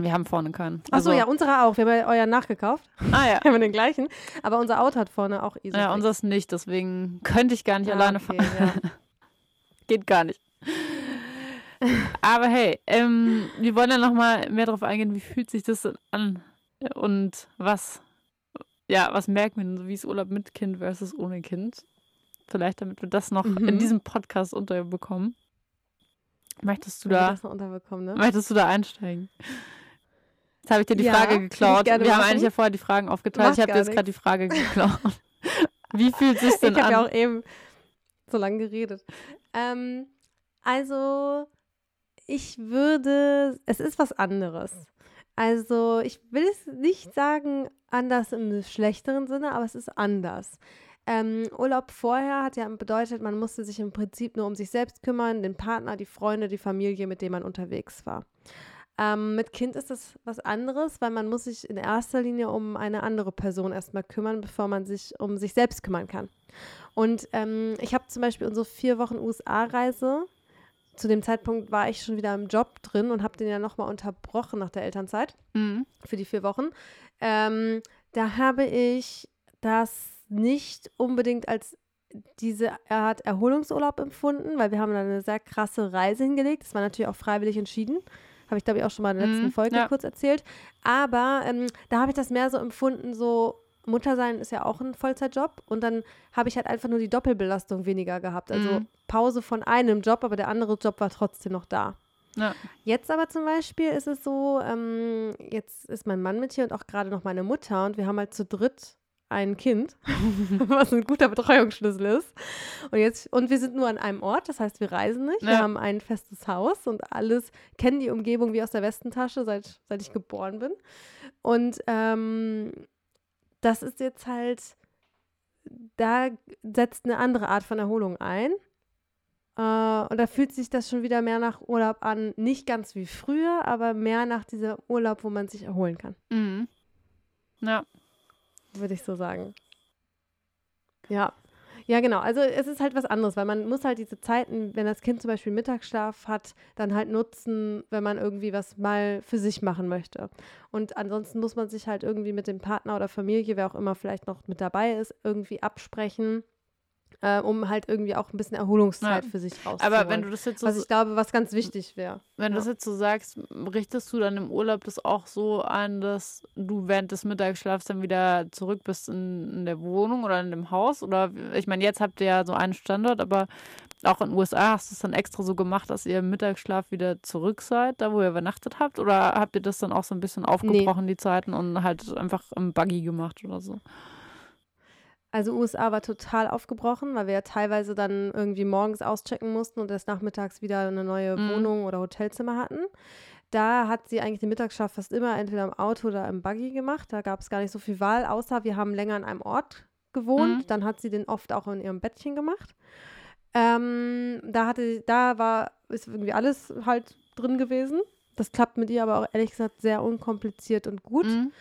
Wir haben vorne keinen. Achso, Also- ja, unserer auch. Wir haben ja euren nachgekauft. Ah ja. Wir haben den gleichen. Aber unser Auto hat vorne auch ISO. Ja, unseres nicht, deswegen könnte ich gar nicht alleine fahren. Ja. Geht gar nicht. Aber hey, ähm, wir wollen ja noch mal mehr darauf eingehen, wie fühlt sich das denn an und was, ja, was merkt man, so wie ist Urlaub mit Kind versus ohne Kind? Vielleicht, damit wir das noch in Mhm. diesem Podcast unterbekommen. Möchtest du da, ne? möchtest du da einsteigen? Jetzt habe ich dir die Ja, Frage ich geklaut. Wir haben machen. eigentlich ja vorher die Fragen aufgeteilt. Macht ich habe gar jetzt gerade die Frage geklaut. Wie fühlt sich denn Ich habe an? ja auch eben so lange geredet. Ähm, also, ich würde, es ist was anderes. Also, ich will es nicht sagen anders im schlechteren Sinne, aber es ist anders. Ähm, Urlaub vorher hat ja bedeutet, man musste sich im Prinzip nur um sich selbst kümmern, den Partner, die Freunde, die Familie, mit dem man unterwegs war. Ähm, mit Kind ist das was anderes, weil man muss sich in erster Linie um eine andere Person erstmal kümmern, bevor man sich um sich selbst kümmern kann. Und ähm, ich habe zum Beispiel unsere vier Wochen USA-Reise. Zu dem Zeitpunkt war ich schon wieder im Job drin und habe den ja nochmal unterbrochen nach der Elternzeit Mhm. für die vier Wochen. Ähm, da habe ich das nicht unbedingt als diese Art Erholungsurlaub empfunden, weil wir haben da eine sehr krasse Reise hingelegt. Das war natürlich auch freiwillig entschieden. Habe ich, glaube ich, auch schon mal in der letzten Mhm, Folge ja. kurz erzählt. Aber ähm, da habe ich das mehr so empfunden, so Mutter sein ist ja auch ein Vollzeitjob und dann habe ich halt einfach nur die Doppelbelastung weniger gehabt. Also Mhm. Pause von einem Job, aber der andere Job war trotzdem noch da. Ja. Jetzt aber zum Beispiel ist es so, ähm, jetzt ist mein Mann mit hier und auch gerade noch meine Mutter und wir haben halt zu dritt ein Kind, was ein guter Betreuungsschlüssel ist. Und jetzt, und wir sind nur an einem Ort, das heißt, wir reisen nicht. Wir Ja. haben ein festes Haus und alles, kennen die Umgebung wie aus der Westentasche, seit, seit ich geboren bin. Und ähm, das ist jetzt halt, da setzt eine andere Art von Erholung ein. Äh, und da fühlt sich das schon wieder mehr nach Urlaub an. Nicht ganz wie früher, aber mehr nach dieser Urlaub, wo man sich erholen kann, Mhm. Ja. Würde ich so sagen. Ja. Ja, genau. Also es ist halt was anderes, weil man muss halt diese Zeiten, wenn das Kind zum Beispiel Mittagsschlaf hat, dann halt nutzen, wenn man irgendwie was mal für sich machen möchte. Und ansonsten muss man sich halt irgendwie mit dem Partner oder Familie, wer auch immer vielleicht noch mit dabei ist, irgendwie absprechen, äh, um halt irgendwie auch ein bisschen Erholungszeit Ja. für sich rauszuholen. Aber wenn du das jetzt so, was ich glaube, was ganz wichtig wäre. wenn du ja. das jetzt so sagst, richtest du dann im Urlaub das auch so ein, dass du während des Mittagsschlafs dann wieder zurück bist in, in der Wohnung oder in dem Haus? Oder ich meine, jetzt habt ihr ja so einen Standort, aber auch in den USA hast du es dann extra so gemacht, dass ihr im Mittagsschlaf wieder zurück seid, da wo ihr übernachtet habt? Oder habt ihr das dann auch so ein bisschen aufgebrochen, die Zeiten, und halt einfach im Buggy gemacht oder so? Also USA war total aufgebrochen, weil wir ja teilweise dann irgendwie morgens auschecken mussten und erst nachmittags wieder eine neue Mhm. Wohnung oder Hotelzimmer hatten. Da hat sie eigentlich den Mittagsschlaf fast immer entweder im Auto oder im Buggy gemacht. Da gab es gar nicht so viel Wahl, außer wir haben länger an einem Ort gewohnt. Mhm. Dann hat sie den oft auch in ihrem Bettchen gemacht. Ähm, da hatte, da war, ist irgendwie alles halt drin gewesen. Das klappt mit ihr aber auch ehrlich gesagt sehr unkompliziert und gut. Mhm.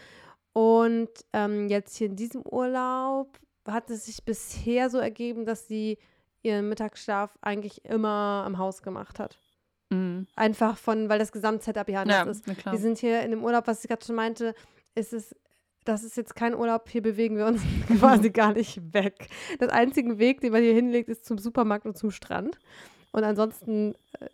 Und ähm, jetzt hier in diesem Urlaub hat es sich bisher so ergeben, dass sie ihren Mittagsschlaf eigentlich immer am Haus gemacht hat. Mhm. Einfach von, weil das Gesamtsetup ja anders Ja, ist. klar. Wir sind hier in dem Urlaub, was ich gerade schon meinte, ist es, das ist jetzt kein Urlaub, hier bewegen wir uns quasi gar nicht weg. Das einzige Weg, den man hier hinlegt, ist zum Supermarkt und zum Strand. Und ansonsten äh,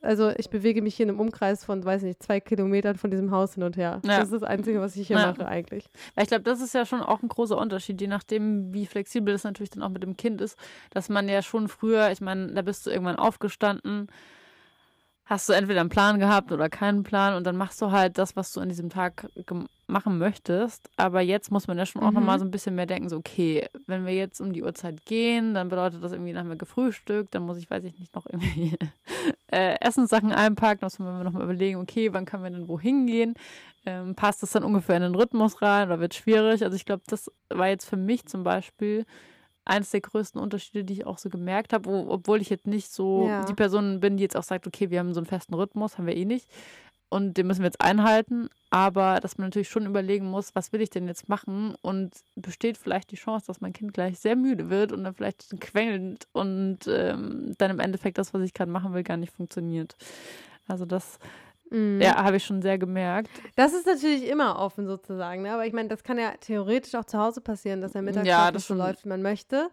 also ich bewege mich hier in einem Umkreis von, weiß nicht, zwei Kilometern von diesem Haus hin und her. Ja. Das ist das Einzige, was ich hier ja. mache eigentlich. Weil ich glaube, das ist ja schon auch ein großer Unterschied, je nachdem, wie flexibel das natürlich dann auch mit dem Kind ist, dass man ja schon früher, ich meine, da bist du irgendwann aufgestanden, hast du entweder einen Plan gehabt oder keinen Plan und dann machst du halt das, was du an diesem Tag machen möchtest. Aber jetzt muss man ja schon auch mhm. nochmal so ein bisschen mehr denken, so okay, wenn wir jetzt um die Uhrzeit gehen, dann bedeutet das irgendwie, dann haben wir gefrühstückt, dann muss ich, weiß ich nicht, noch irgendwie äh, Essenssachen einpacken, dann müssen wir nochmal überlegen, okay, wann können wir denn wohin gehen? Ähm, passt das dann ungefähr in den Rhythmus rein oder wird schwierig? Also ich glaube, das war jetzt für mich zum Beispiel eines der größten Unterschiede, die ich auch so gemerkt habe, obwohl ich jetzt nicht so ja. die Person bin, die jetzt auch sagt, okay, wir haben so einen festen Rhythmus, haben wir eh nicht. Und den müssen wir jetzt einhalten, aber dass man natürlich schon überlegen muss, was will ich denn jetzt machen? Und besteht vielleicht die Chance, dass mein Kind gleich sehr müde wird und dann vielleicht quengelt und ähm, dann im Endeffekt das, was ich gerade machen will, gar nicht funktioniert. Also das Mhm. Ja, habe ich schon sehr gemerkt. Das ist natürlich immer offen sozusagen, ne? aber ich meine, das kann ja theoretisch auch zu Hause passieren, dass der Mittag ja, so läuft, wie man möchte.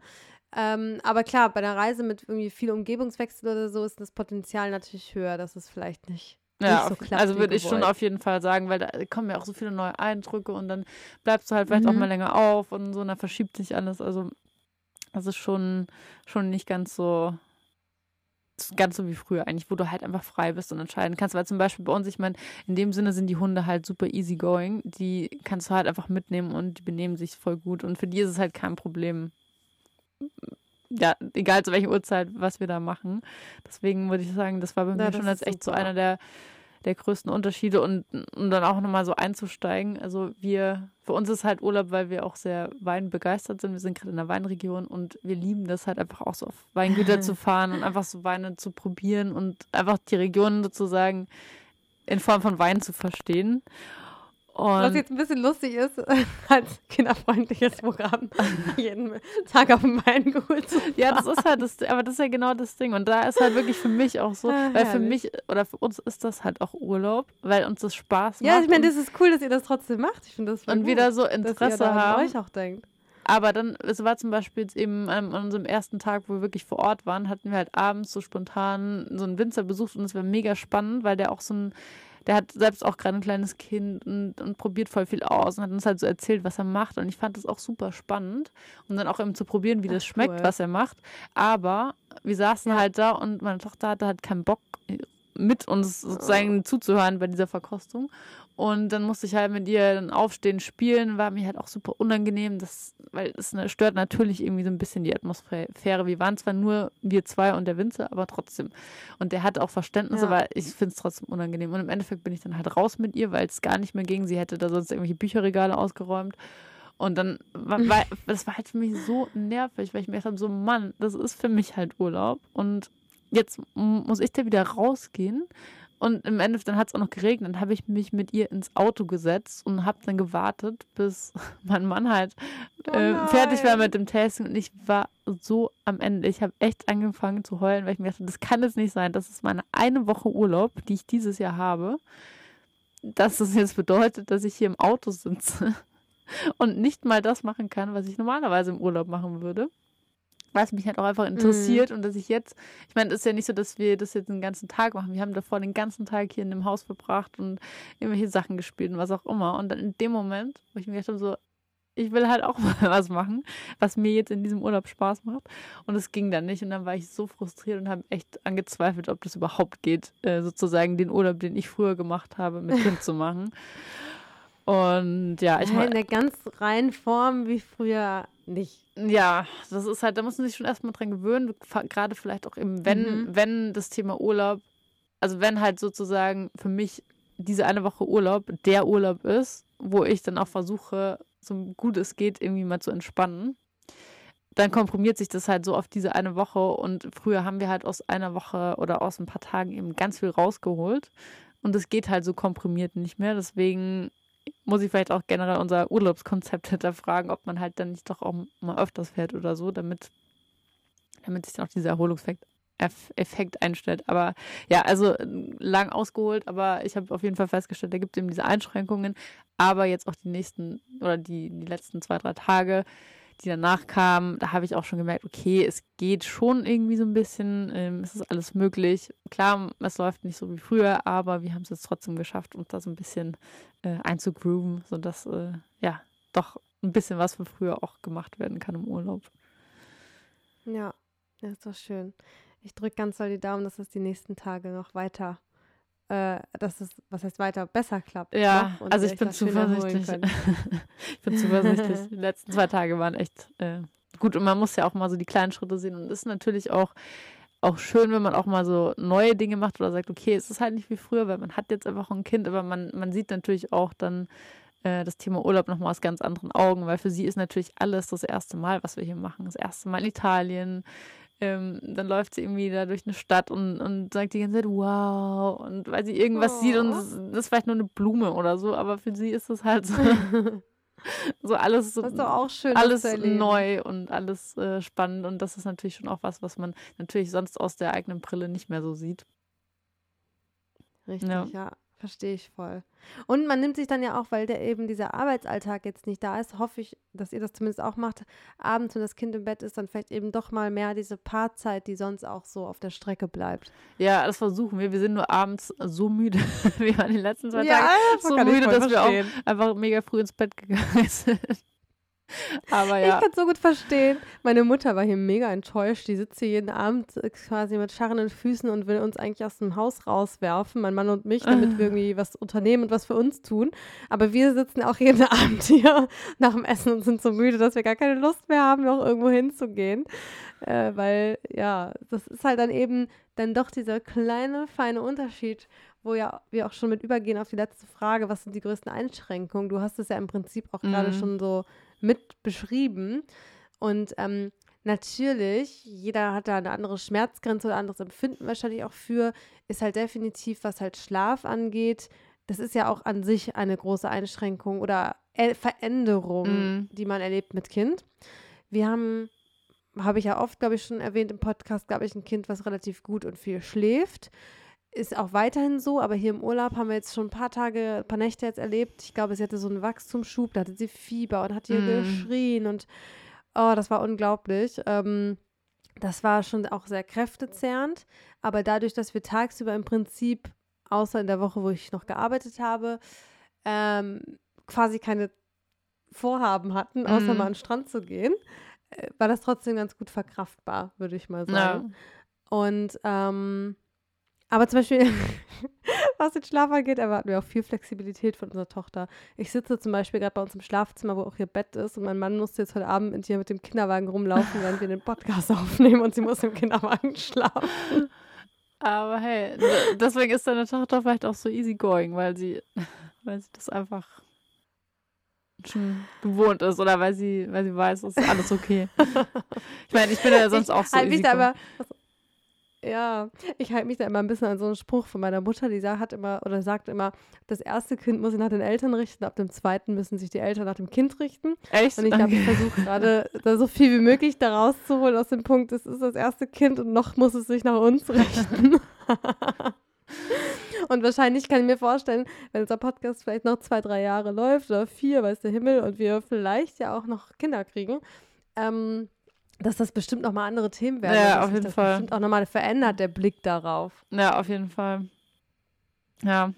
Ähm, aber klar, bei einer Reise mit irgendwie viel Umgebungswechsel oder so ist das Potenzial natürlich höher, dass es vielleicht nicht ja, so klappt, also würde ich schon auf jeden Fall sagen, weil da kommen ja auch so viele neue Eindrücke und dann bleibst du halt vielleicht mhm. auch mal länger auf und so, und dann verschiebt sich alles. Also das ist schon, schon nicht ganz so ganz so wie früher eigentlich, wo du halt einfach frei bist und entscheiden kannst. Weil zum Beispiel bei uns, ich meine, in dem Sinne sind die Hunde halt super easy going. Die kannst du halt einfach mitnehmen und die benehmen sich voll gut. Und für die ist es halt kein Problem. Ja, egal zu welcher Uhrzeit, was wir da machen. Deswegen würde ich sagen, das war bei ja, mir schon als echt so einer der der größten Unterschiede und um dann auch nochmal so einzusteigen. Also wir, für uns ist halt Urlaub, weil wir auch sehr weinbegeistert sind. Wir sind gerade in der Weinregion und wir lieben das halt einfach auch so auf Weingüter zu fahren und einfach so Weine zu probieren und einfach die Region sozusagen in Form von Wein zu verstehen. Und Was jetzt ein bisschen lustig ist, als kinderfreundliches Programm jeden Tag auf dem Wein geholt zu Ja, das ist halt das, aber das ist ja genau das Ding. Und da ist halt wirklich für mich auch so, ah, weil für mich oder für uns ist das halt auch Urlaub, weil uns das Spaß macht. Ja, ich meine, das ist cool, dass ihr das trotzdem macht. Ich finde das Und gut, wieder so Interesse haben. euch auch denkt. Aber dann, es war zum Beispiel jetzt eben an unserem ersten Tag, wo wir wirklich vor Ort waren, hatten wir halt abends so spontan so einen Winzer besucht und es war mega spannend, weil der auch so ein der hat selbst auch gerade ein kleines Kind und, und probiert voll viel aus und hat uns halt so erzählt, was er macht. Und ich fand das auch super spannend, um dann auch eben zu probieren, wie das Ach, schmeckt, cool. was er macht. Aber wir saßen ja. halt da und meine Tochter hatte halt keinen Bock, mit uns sozusagen oh. zuzuhören bei dieser Verkostung. Und dann musste ich halt mit ihr dann aufstehen, spielen, war mir halt auch super unangenehm, das, weil es ne, stört natürlich irgendwie so ein bisschen die Atmosphäre. Wir waren zwar nur wir zwei und der Winzer, aber trotzdem. Und der hatte auch Verständnis, ja. aber ich finde es trotzdem unangenehm. Und im Endeffekt bin ich dann halt raus mit ihr, weil es gar nicht mehr ging. Sie hätte da sonst irgendwelche Bücherregale ausgeräumt. Und dann war, war das war halt für mich so nervig, weil ich mir gedacht habe, so Mann, das ist für mich halt Urlaub. Und jetzt muss ich da wieder rausgehen und im Endeffekt, dann hat es auch noch geregnet. Dann habe ich mich mit ihr ins Auto gesetzt und habe dann gewartet, bis mein Mann halt äh, oh fertig war mit dem Tasting. Und ich war so am Ende. Ich habe echt angefangen zu heulen, weil ich mir dachte, das kann es nicht sein. Das ist meine eine Woche Urlaub, die ich dieses Jahr habe. Dass das jetzt bedeutet, dass ich hier im Auto sitze und nicht mal das machen kann, was ich normalerweise im Urlaub machen würde was mich halt auch einfach interessiert mhm. und dass ich jetzt, ich meine, es ist ja nicht so, dass wir das jetzt den ganzen Tag machen. Wir haben davor den ganzen Tag hier in dem Haus verbracht und irgendwelche Sachen gespielt und was auch immer. Und dann in dem Moment, wo ich mir gedacht habe, so, ich will halt auch mal was machen, was mir jetzt in diesem Urlaub Spaß macht. Und es ging dann nicht. Und dann war ich so frustriert und habe echt angezweifelt, ob das überhaupt geht, äh, sozusagen den Urlaub, den ich früher gemacht habe, mit Kind zu machen. Und ja, ich meine. In der ganz reinen Form wie früher nicht. Ja, das ist halt, da muss man sich schon erstmal dran gewöhnen, gerade vielleicht auch eben, wenn, mhm. wenn das Thema Urlaub, also wenn halt sozusagen für mich diese eine Woche Urlaub der Urlaub ist, wo ich dann auch versuche, so gut es geht, irgendwie mal zu entspannen, dann komprimiert sich das halt so auf diese eine Woche und früher haben wir halt aus einer Woche oder aus ein paar Tagen eben ganz viel rausgeholt und es geht halt so komprimiert nicht mehr, deswegen muss ich vielleicht auch generell unser Urlaubskonzept hinterfragen, ob man halt dann nicht doch auch mal öfters fährt oder so, damit, damit sich dann auch dieser Erholungseffekt Effekt einstellt. Aber ja, also lang ausgeholt, aber ich habe auf jeden Fall festgestellt, da gibt es eben diese Einschränkungen. Aber jetzt auch die nächsten oder die, die letzten zwei, drei Tage, die danach kamen, da habe ich auch schon gemerkt, okay, es geht schon irgendwie so ein bisschen, ähm, es ist alles möglich. Klar, es läuft nicht so wie früher, aber wir haben es jetzt trotzdem geschafft, uns da so ein bisschen äh, einzugrooven, sodass, äh, ja, doch ein bisschen was von früher auch gemacht werden kann im Urlaub. Ja, das ist doch schön. Ich drücke ganz doll die Daumen, dass es die nächsten Tage noch weiter äh, dass es, was heißt weiter, besser klappt. Ja, also ich bin zuversichtlich. ich bin zuversichtlich. Die letzten zwei Tage waren echt äh, gut und man muss ja auch mal so die kleinen Schritte sehen und es ist natürlich auch auch schön, wenn man auch mal so neue Dinge macht oder sagt, okay, es ist halt nicht wie früher, weil man hat jetzt einfach ein Kind, aber man, man sieht natürlich auch dann äh, das Thema Urlaub nochmal aus ganz anderen Augen, weil für sie ist natürlich alles das erste Mal, was wir hier machen. Das erste Mal in Italien, ähm, dann läuft sie irgendwie da durch eine Stadt und, und sagt die ganze Zeit, wow, und weil sie irgendwas oh. sieht und das, ist vielleicht nur eine Blume oder so, aber für sie ist das halt so, so alles, so, schön, alles neu und alles äh, spannend und das ist natürlich schon auch was, was man natürlich sonst aus der eigenen Brille nicht mehr so sieht. Richtig, ja. ja. Verstehe ich voll. Und man nimmt sich dann ja auch, weil der eben dieser Arbeitsalltag jetzt nicht da ist, hoffe ich, dass ihr das zumindest auch macht, abends, wenn das Kind im Bett ist, dann vielleicht eben doch mal mehr diese Paarzeit, die sonst auch so auf der Strecke bleibt. Ja, das versuchen wir. Wir sind nur abends so müde. wir waren die letzten zwei ja, Tage so müde, dass verstehen. wir auch einfach mega früh ins Bett gegangen sind. Aber ja. Ich kann es so gut verstehen. Meine Mutter war hier mega enttäuscht. Die sitzt hier jeden Abend äh, quasi mit scharrenden Füßen und will uns eigentlich aus dem Haus rauswerfen, mein Mann und mich, damit wir irgendwie was unternehmen und was für uns tun. Aber wir sitzen auch jeden Abend hier nach dem Essen und sind so müde, dass wir gar keine Lust mehr haben, noch irgendwo hinzugehen. Äh, weil, ja, das ist halt dann eben dann doch dieser kleine, feine Unterschied, wo ja wir auch schon mit übergehen auf die letzte Frage, was sind die größten Einschränkungen? Du hast es ja im Prinzip auch mhm. gerade schon so mit beschrieben. Und ähm, natürlich, jeder hat da eine andere Schmerzgrenze oder anderes Empfinden wahrscheinlich auch für, ist halt definitiv, was halt Schlaf angeht. Das ist ja auch an sich eine große Einschränkung oder Veränderung, mm. die man erlebt mit Kind. Wir haben, habe ich ja oft, glaube ich, schon erwähnt im Podcast, glaube ich, ein Kind, was relativ gut und viel schläft ist auch weiterhin so, aber hier im Urlaub haben wir jetzt schon ein paar Tage, ein paar Nächte jetzt erlebt. Ich glaube, sie hatte so einen Wachstumsschub, da hatte sie Fieber und hat hier mm. geschrien und oh, das war unglaublich. Ähm, das war schon auch sehr kräftezehrend, aber dadurch, dass wir tagsüber im Prinzip, außer in der Woche, wo ich noch gearbeitet habe, ähm, quasi keine Vorhaben hatten, außer mm. mal an den Strand zu gehen, äh, war das trotzdem ganz gut verkraftbar, würde ich mal sagen. Ja. Und ähm, aber zum Beispiel, was den Schlaf angeht, erwarten wir auch viel Flexibilität von unserer Tochter. Ich sitze zum Beispiel gerade bei uns im Schlafzimmer, wo auch ihr Bett ist, und mein Mann musste jetzt heute Abend mit ihr mit dem Kinderwagen rumlaufen, während wir den Podcast aufnehmen, und sie muss im Kinderwagen schlafen. Aber hey, deswegen ist deine Tochter vielleicht auch so easygoing, weil sie, weil sie das einfach schon gewohnt ist oder weil sie, weil sie weiß, es ist alles okay. ich meine, ich bin ja sonst ich auch so halt easy. Aber, also, ja, ich halte mich da immer ein bisschen an so einen Spruch von meiner Mutter, die sagt, hat immer oder sagt immer, das erste Kind muss sich nach den Eltern richten, ab dem zweiten müssen sich die Eltern nach dem Kind richten. Echt? Und ich glaube, ich versuche gerade da so viel wie möglich da rauszuholen aus dem Punkt, es ist das erste Kind und noch muss es sich nach uns richten. und wahrscheinlich kann ich mir vorstellen, wenn unser Podcast vielleicht noch zwei, drei Jahre läuft oder vier, weiß der Himmel, und wir vielleicht ja auch noch Kinder kriegen, ähm, dass das bestimmt nochmal andere Themen werden. Ja, auf jeden das Fall. Bestimmt auch nochmal verändert, der Blick darauf. Ja, auf jeden Fall. Ja.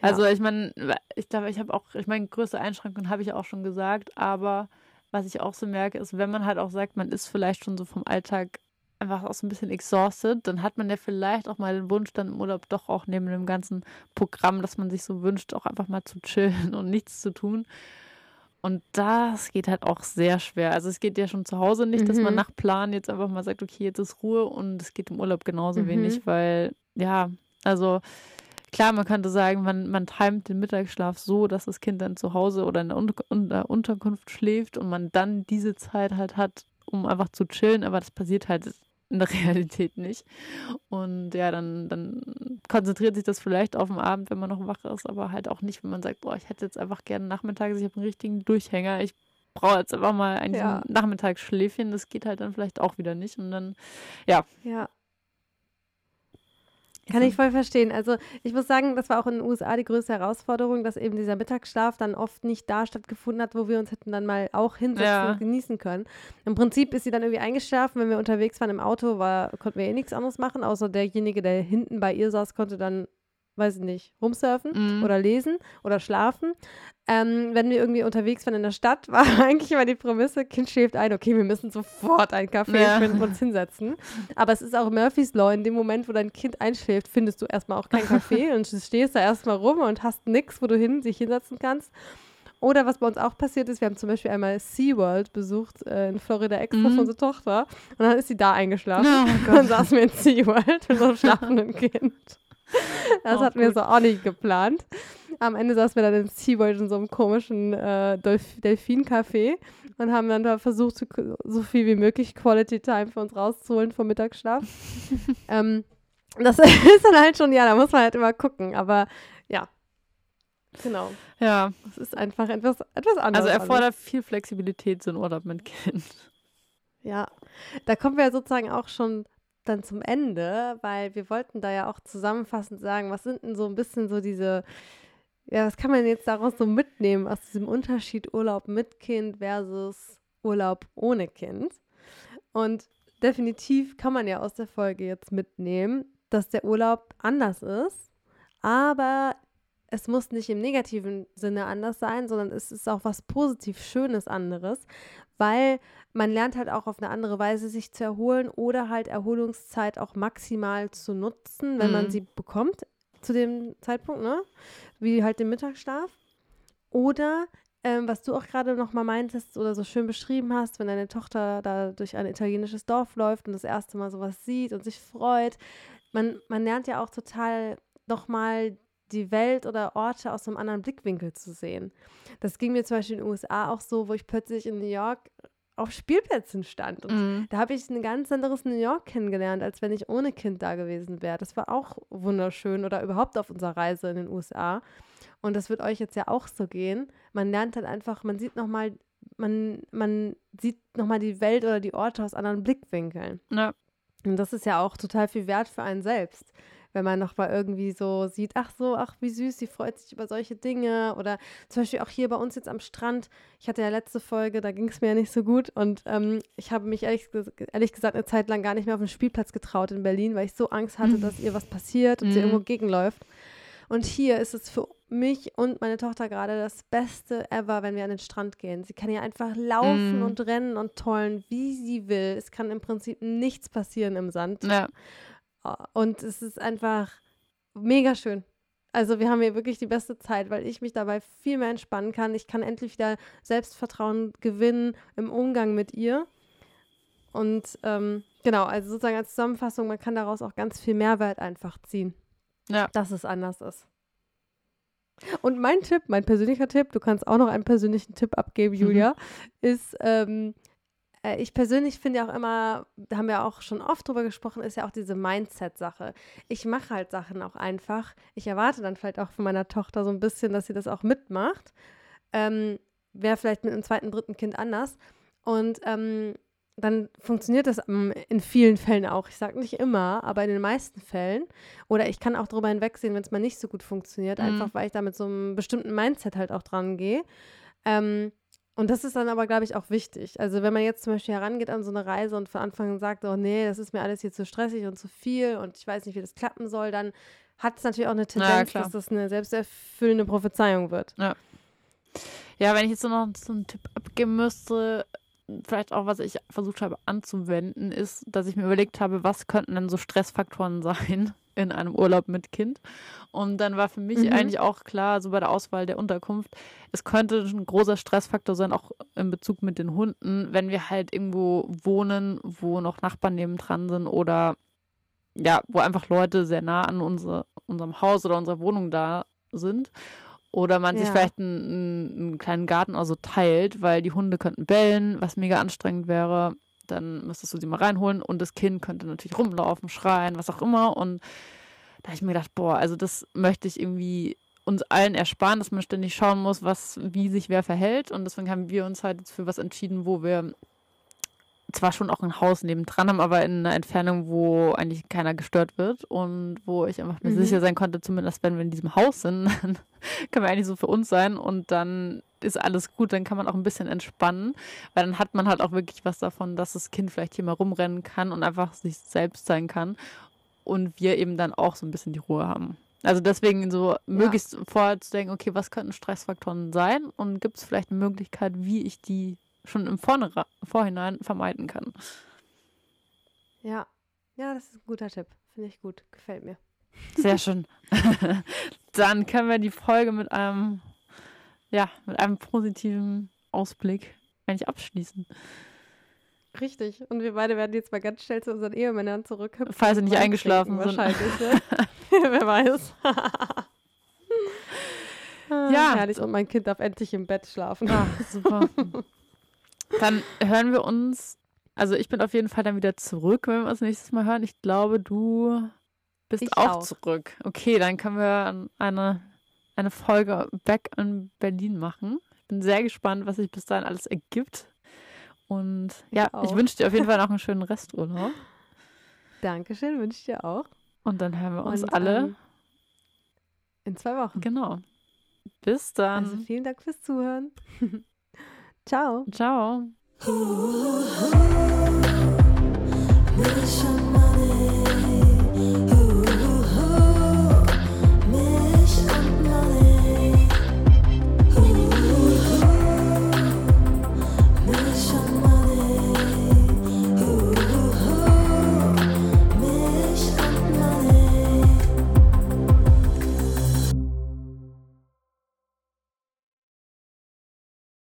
Also ja. ich meine, ich glaube, ich habe auch, ich meine, größte Einschränkungen habe ich auch schon gesagt, aber was ich auch so merke, ist, wenn man halt auch sagt, man ist vielleicht schon so vom Alltag einfach auch so ein bisschen exhausted, dann hat man ja vielleicht auch mal den Wunsch dann im Urlaub doch auch neben dem ganzen Programm, dass man sich so wünscht, auch einfach mal zu chillen und nichts zu tun. Und das geht halt auch sehr schwer. Also es geht ja schon zu Hause nicht, mhm. dass man mhm. nach Plan jetzt einfach mal sagt, okay, jetzt ist Ruhe und es geht im Urlaub genauso mhm. wenig, weil ja, also klar, man könnte sagen, man, man timet den Mittagsschlaf so, dass das Kind dann zu Hause oder in der, Un in der Unterkunft schläft und man dann diese Zeit halt hat, um einfach zu chillen, aber das passiert halt in der Realität nicht. Und ja, dann, dann konzentriert sich das vielleicht auf den Abend, wenn man noch wach ist, aber halt auch nicht, wenn man sagt, boah, ich hätte jetzt einfach gerne nachmittags, ich habe einen richtigen Durchhänger, ich brauche jetzt einfach mal ein ja. Nachmittagsschläfchen, das geht halt dann vielleicht auch wieder nicht. Und dann, ja. Ja. Kann ich voll verstehen. Also ich muss sagen, das war auch in den USA die größte Herausforderung, dass eben dieser Mittagsschlaf dann oft nicht da stattgefunden hat, wo wir uns hätten dann mal auch hinsetzen Ja. und genießen können. Im Prinzip ist sie dann irgendwie eingeschlafen, wenn wir unterwegs waren im Auto, war, konnten wir eh nichts anderes machen, außer derjenige, der hinten bei ihr saß, konnte dann, weiß ich nicht, rumsurfen Mhm. oder lesen oder schlafen. Ähm, wenn wir irgendwie unterwegs waren in der Stadt, war eigentlich immer die Prämisse, Kind schläft ein, okay, wir müssen sofort einen Kaffee Ja. finden und uns hinsetzen. Aber es ist auch Murphy's Law, in dem Moment, wo dein Kind einschläft, findest du erstmal auch keinen Kaffee und stehst da erstmal rum und hast nichts, wo du hin, sich hinsetzen kannst. Oder was bei uns auch passiert ist, wir haben zum Beispiel einmal SeaWorld besucht äh, in Florida extra Mhm. für unsere Tochter und dann ist sie da eingeschlafen. Oh Und dann saßen wir in SeaWorld mit unserem schlafenden Kind. Das Auch hatten wir gut. so auch nicht geplant. Am Ende saßen wir dann in SeaWorld in so einem komischen äh, Delf Delfin-Café und haben dann da versucht, so, so viel wie möglich Quality Time für uns rauszuholen vom Mittagsschlaf. ähm, das ist dann halt schon, ja, da muss man halt immer gucken. Aber ja, genau. Ja, Es ist einfach etwas, etwas anderes. also erfordert viel Flexibilität so ein Urlaub mit Kind. Ja, da kommen wir sozusagen auch schon dann zum Ende, weil wir wollten da ja auch zusammenfassend sagen, was sind denn so ein bisschen so diese, ja, was kann man jetzt daraus so mitnehmen aus diesem Unterschied Urlaub mit Kind versus Urlaub ohne Kind? Und definitiv kann man ja aus der Folge jetzt mitnehmen, dass der Urlaub anders ist, aber es muss nicht im negativen Sinne anders sein, sondern es ist auch was positiv Schönes anderes, weil man lernt halt auch auf eine andere Weise sich zu erholen oder halt Erholungszeit auch maximal zu nutzen, wenn man Mhm. sie bekommt zu dem Zeitpunkt, ne? Wie halt den Mittagsschlaf. Oder ähm, was du auch gerade noch mal meintest oder so schön beschrieben hast, wenn deine Tochter da durch ein italienisches Dorf läuft und das erste Mal sowas sieht und sich freut. Man, man lernt ja auch total noch mal die Welt oder Orte aus einem anderen Blickwinkel zu sehen. Das ging mir zum Beispiel in den USA auch so, wo ich plötzlich in New York auf Spielplätzen stand. Und Mhm. da habe ich ein ganz anderes New York kennengelernt, als wenn ich ohne Kind da gewesen wäre. Das war auch wunderschön oder überhaupt auf unserer Reise in den USA. Und das wird euch jetzt ja auch so gehen. Man lernt dann einfach, man sieht nochmal, man, man sieht nochmal die Welt oder die Orte aus anderen Blickwinkeln. Ja. Und das ist ja auch total viel wert für einen selbst. Wenn man nochmal irgendwie so sieht, ach so, ach wie süß, sie freut sich über solche Dinge. Oder zum Beispiel auch hier bei uns jetzt am Strand. Ich hatte ja letzte Folge, da ging es mir ja nicht so gut. Und ähm, ich habe mich ehrlich, ehrlich gesagt eine Zeit lang gar nicht mehr auf den Spielplatz getraut in Berlin, weil ich so Angst hatte, dass ihr was passiert und sie Mhm. irgendwo gegenläuft. Und hier ist es für mich und meine Tochter gerade das Beste ever, wenn wir an den Strand gehen. Sie kann ja einfach laufen Mhm. und rennen und tollen, wie sie will. Es kann im Prinzip nichts passieren im Sand. Ja. Und es ist einfach mega schön. Also wir haben hier wirklich die beste Zeit, weil ich mich dabei viel mehr entspannen kann. Ich kann endlich wieder Selbstvertrauen gewinnen im Umgang mit ihr. Und ähm, genau, also sozusagen als Zusammenfassung, man kann daraus auch ganz viel Mehrwert einfach ziehen. Ja. Dass es anders ist. Und mein Tipp, mein persönlicher Tipp, du kannst auch noch einen persönlichen Tipp abgeben, Mhm. Julia, ist, ähm, äh, ich persönlich finde ja auch immer, da haben wir auch schon oft drüber gesprochen, ist ja auch diese Mindset-Sache. Ich mache halt Sachen auch einfach. Ich erwarte dann vielleicht auch von meiner Tochter so ein bisschen, dass sie das auch mitmacht. Ähm, Wäre vielleicht mit einem zweiten, dritten Kind anders. Und ähm, dann funktioniert das ähm, in vielen Fällen auch. Ich sage nicht immer, aber in den meisten Fällen. Oder ich kann auch darüber hinwegsehen, wenn es mal nicht so gut funktioniert, Mhm. einfach weil ich da mit so einem bestimmten Mindset halt auch dran gehe. Ähm, und das ist dann aber, glaube ich, auch wichtig. Also wenn man jetzt zum Beispiel herangeht an so eine Reise und von Anfang an sagt, oh nee, das ist mir alles hier zu stressig und zu viel und ich weiß nicht, wie das klappen soll, dann hat es natürlich auch eine Tendenz, klar. dass das eine selbsterfüllende Prophezeiung wird. Ja, wenn ich jetzt so noch so einen Tipp abgeben müsste, vielleicht auch, was ich versucht habe anzuwenden, ist, dass ich mir überlegt habe, was könnten denn so Stressfaktoren sein in einem Urlaub mit Kind. Und dann war für mich Mhm. eigentlich auch klar, so bei der Auswahl der Unterkunft, es könnte ein großer Stressfaktor sein, auch in Bezug mit den Hunden, wenn wir halt irgendwo wohnen, wo noch Nachbarn nebendran sind oder ja, wo einfach Leute sehr nah an unsere, unserem Haus oder unserer Wohnung da sind. Oder man sich Ja. vielleicht einen, einen, einen kleinen Garten also teilt, weil die Hunde könnten bellen, was mega anstrengend wäre. Dann müsstest du sie mal reinholen und das Kind könnte natürlich rumlaufen, schreien, was auch immer. Und da habe ich mir gedacht, boah, also das möchte ich irgendwie uns allen ersparen, dass man ständig schauen muss, was, wie sich wer verhält. Und deswegen haben wir uns halt jetzt für was entschieden, wo wir zwar schon auch ein Haus nebendran haben, aber in einer Entfernung, wo eigentlich keiner gestört wird und wo ich einfach mir mhm. sicher sein konnte, zumindest wenn wir in diesem Haus sind, dann können wir eigentlich so für uns sein und dann ist alles gut, dann kann man auch ein bisschen entspannen, weil dann hat man halt auch wirklich was davon, dass das Kind vielleicht hier mal rumrennen kann und einfach sich selbst sein kann und wir eben dann auch so ein bisschen die Ruhe haben. Also deswegen so möglichst ja. vorher zu denken, okay, was könnten Stressfaktoren sein und gibt es vielleicht eine Möglichkeit, wie ich die schon im Vorne Vorhinein vermeiden kann. Ja, ja, das ist ein guter Tipp. Finde ich gut. Gefällt mir. Sehr schön. Dann können wir die Folge mit einem, ja, mit einem positiven Ausblick eigentlich abschließen. Richtig. Und wir beide werden jetzt mal ganz schnell zu unseren Ehemännern zurückhüpfen. Falls sie nicht eingeschlafen sind. Wahrscheinlich, ne? Wer weiß. ja. Herrlich. Und mein Kind darf endlich im Bett schlafen. Ach, super. Dann hören wir uns. Also ich bin auf jeden Fall dann wieder zurück, wenn wir uns nächstes Mal hören. Ich glaube, du bist ich auch, auch, zurück. Okay, dann können wir eine, eine Folge Back in Berlin machen. Ich bin sehr gespannt, was sich bis dahin alles ergibt. Und ja, ich, ich wünsche dir auf jeden Fall noch einen schönen Resturlaub. Dankeschön, wünsche ich dir auch. Und dann hören wir uns Und, alle ähm, in zwei Wochen. Genau. Bis dann. Also vielen Dank fürs Zuhören. Ciao. Ciao.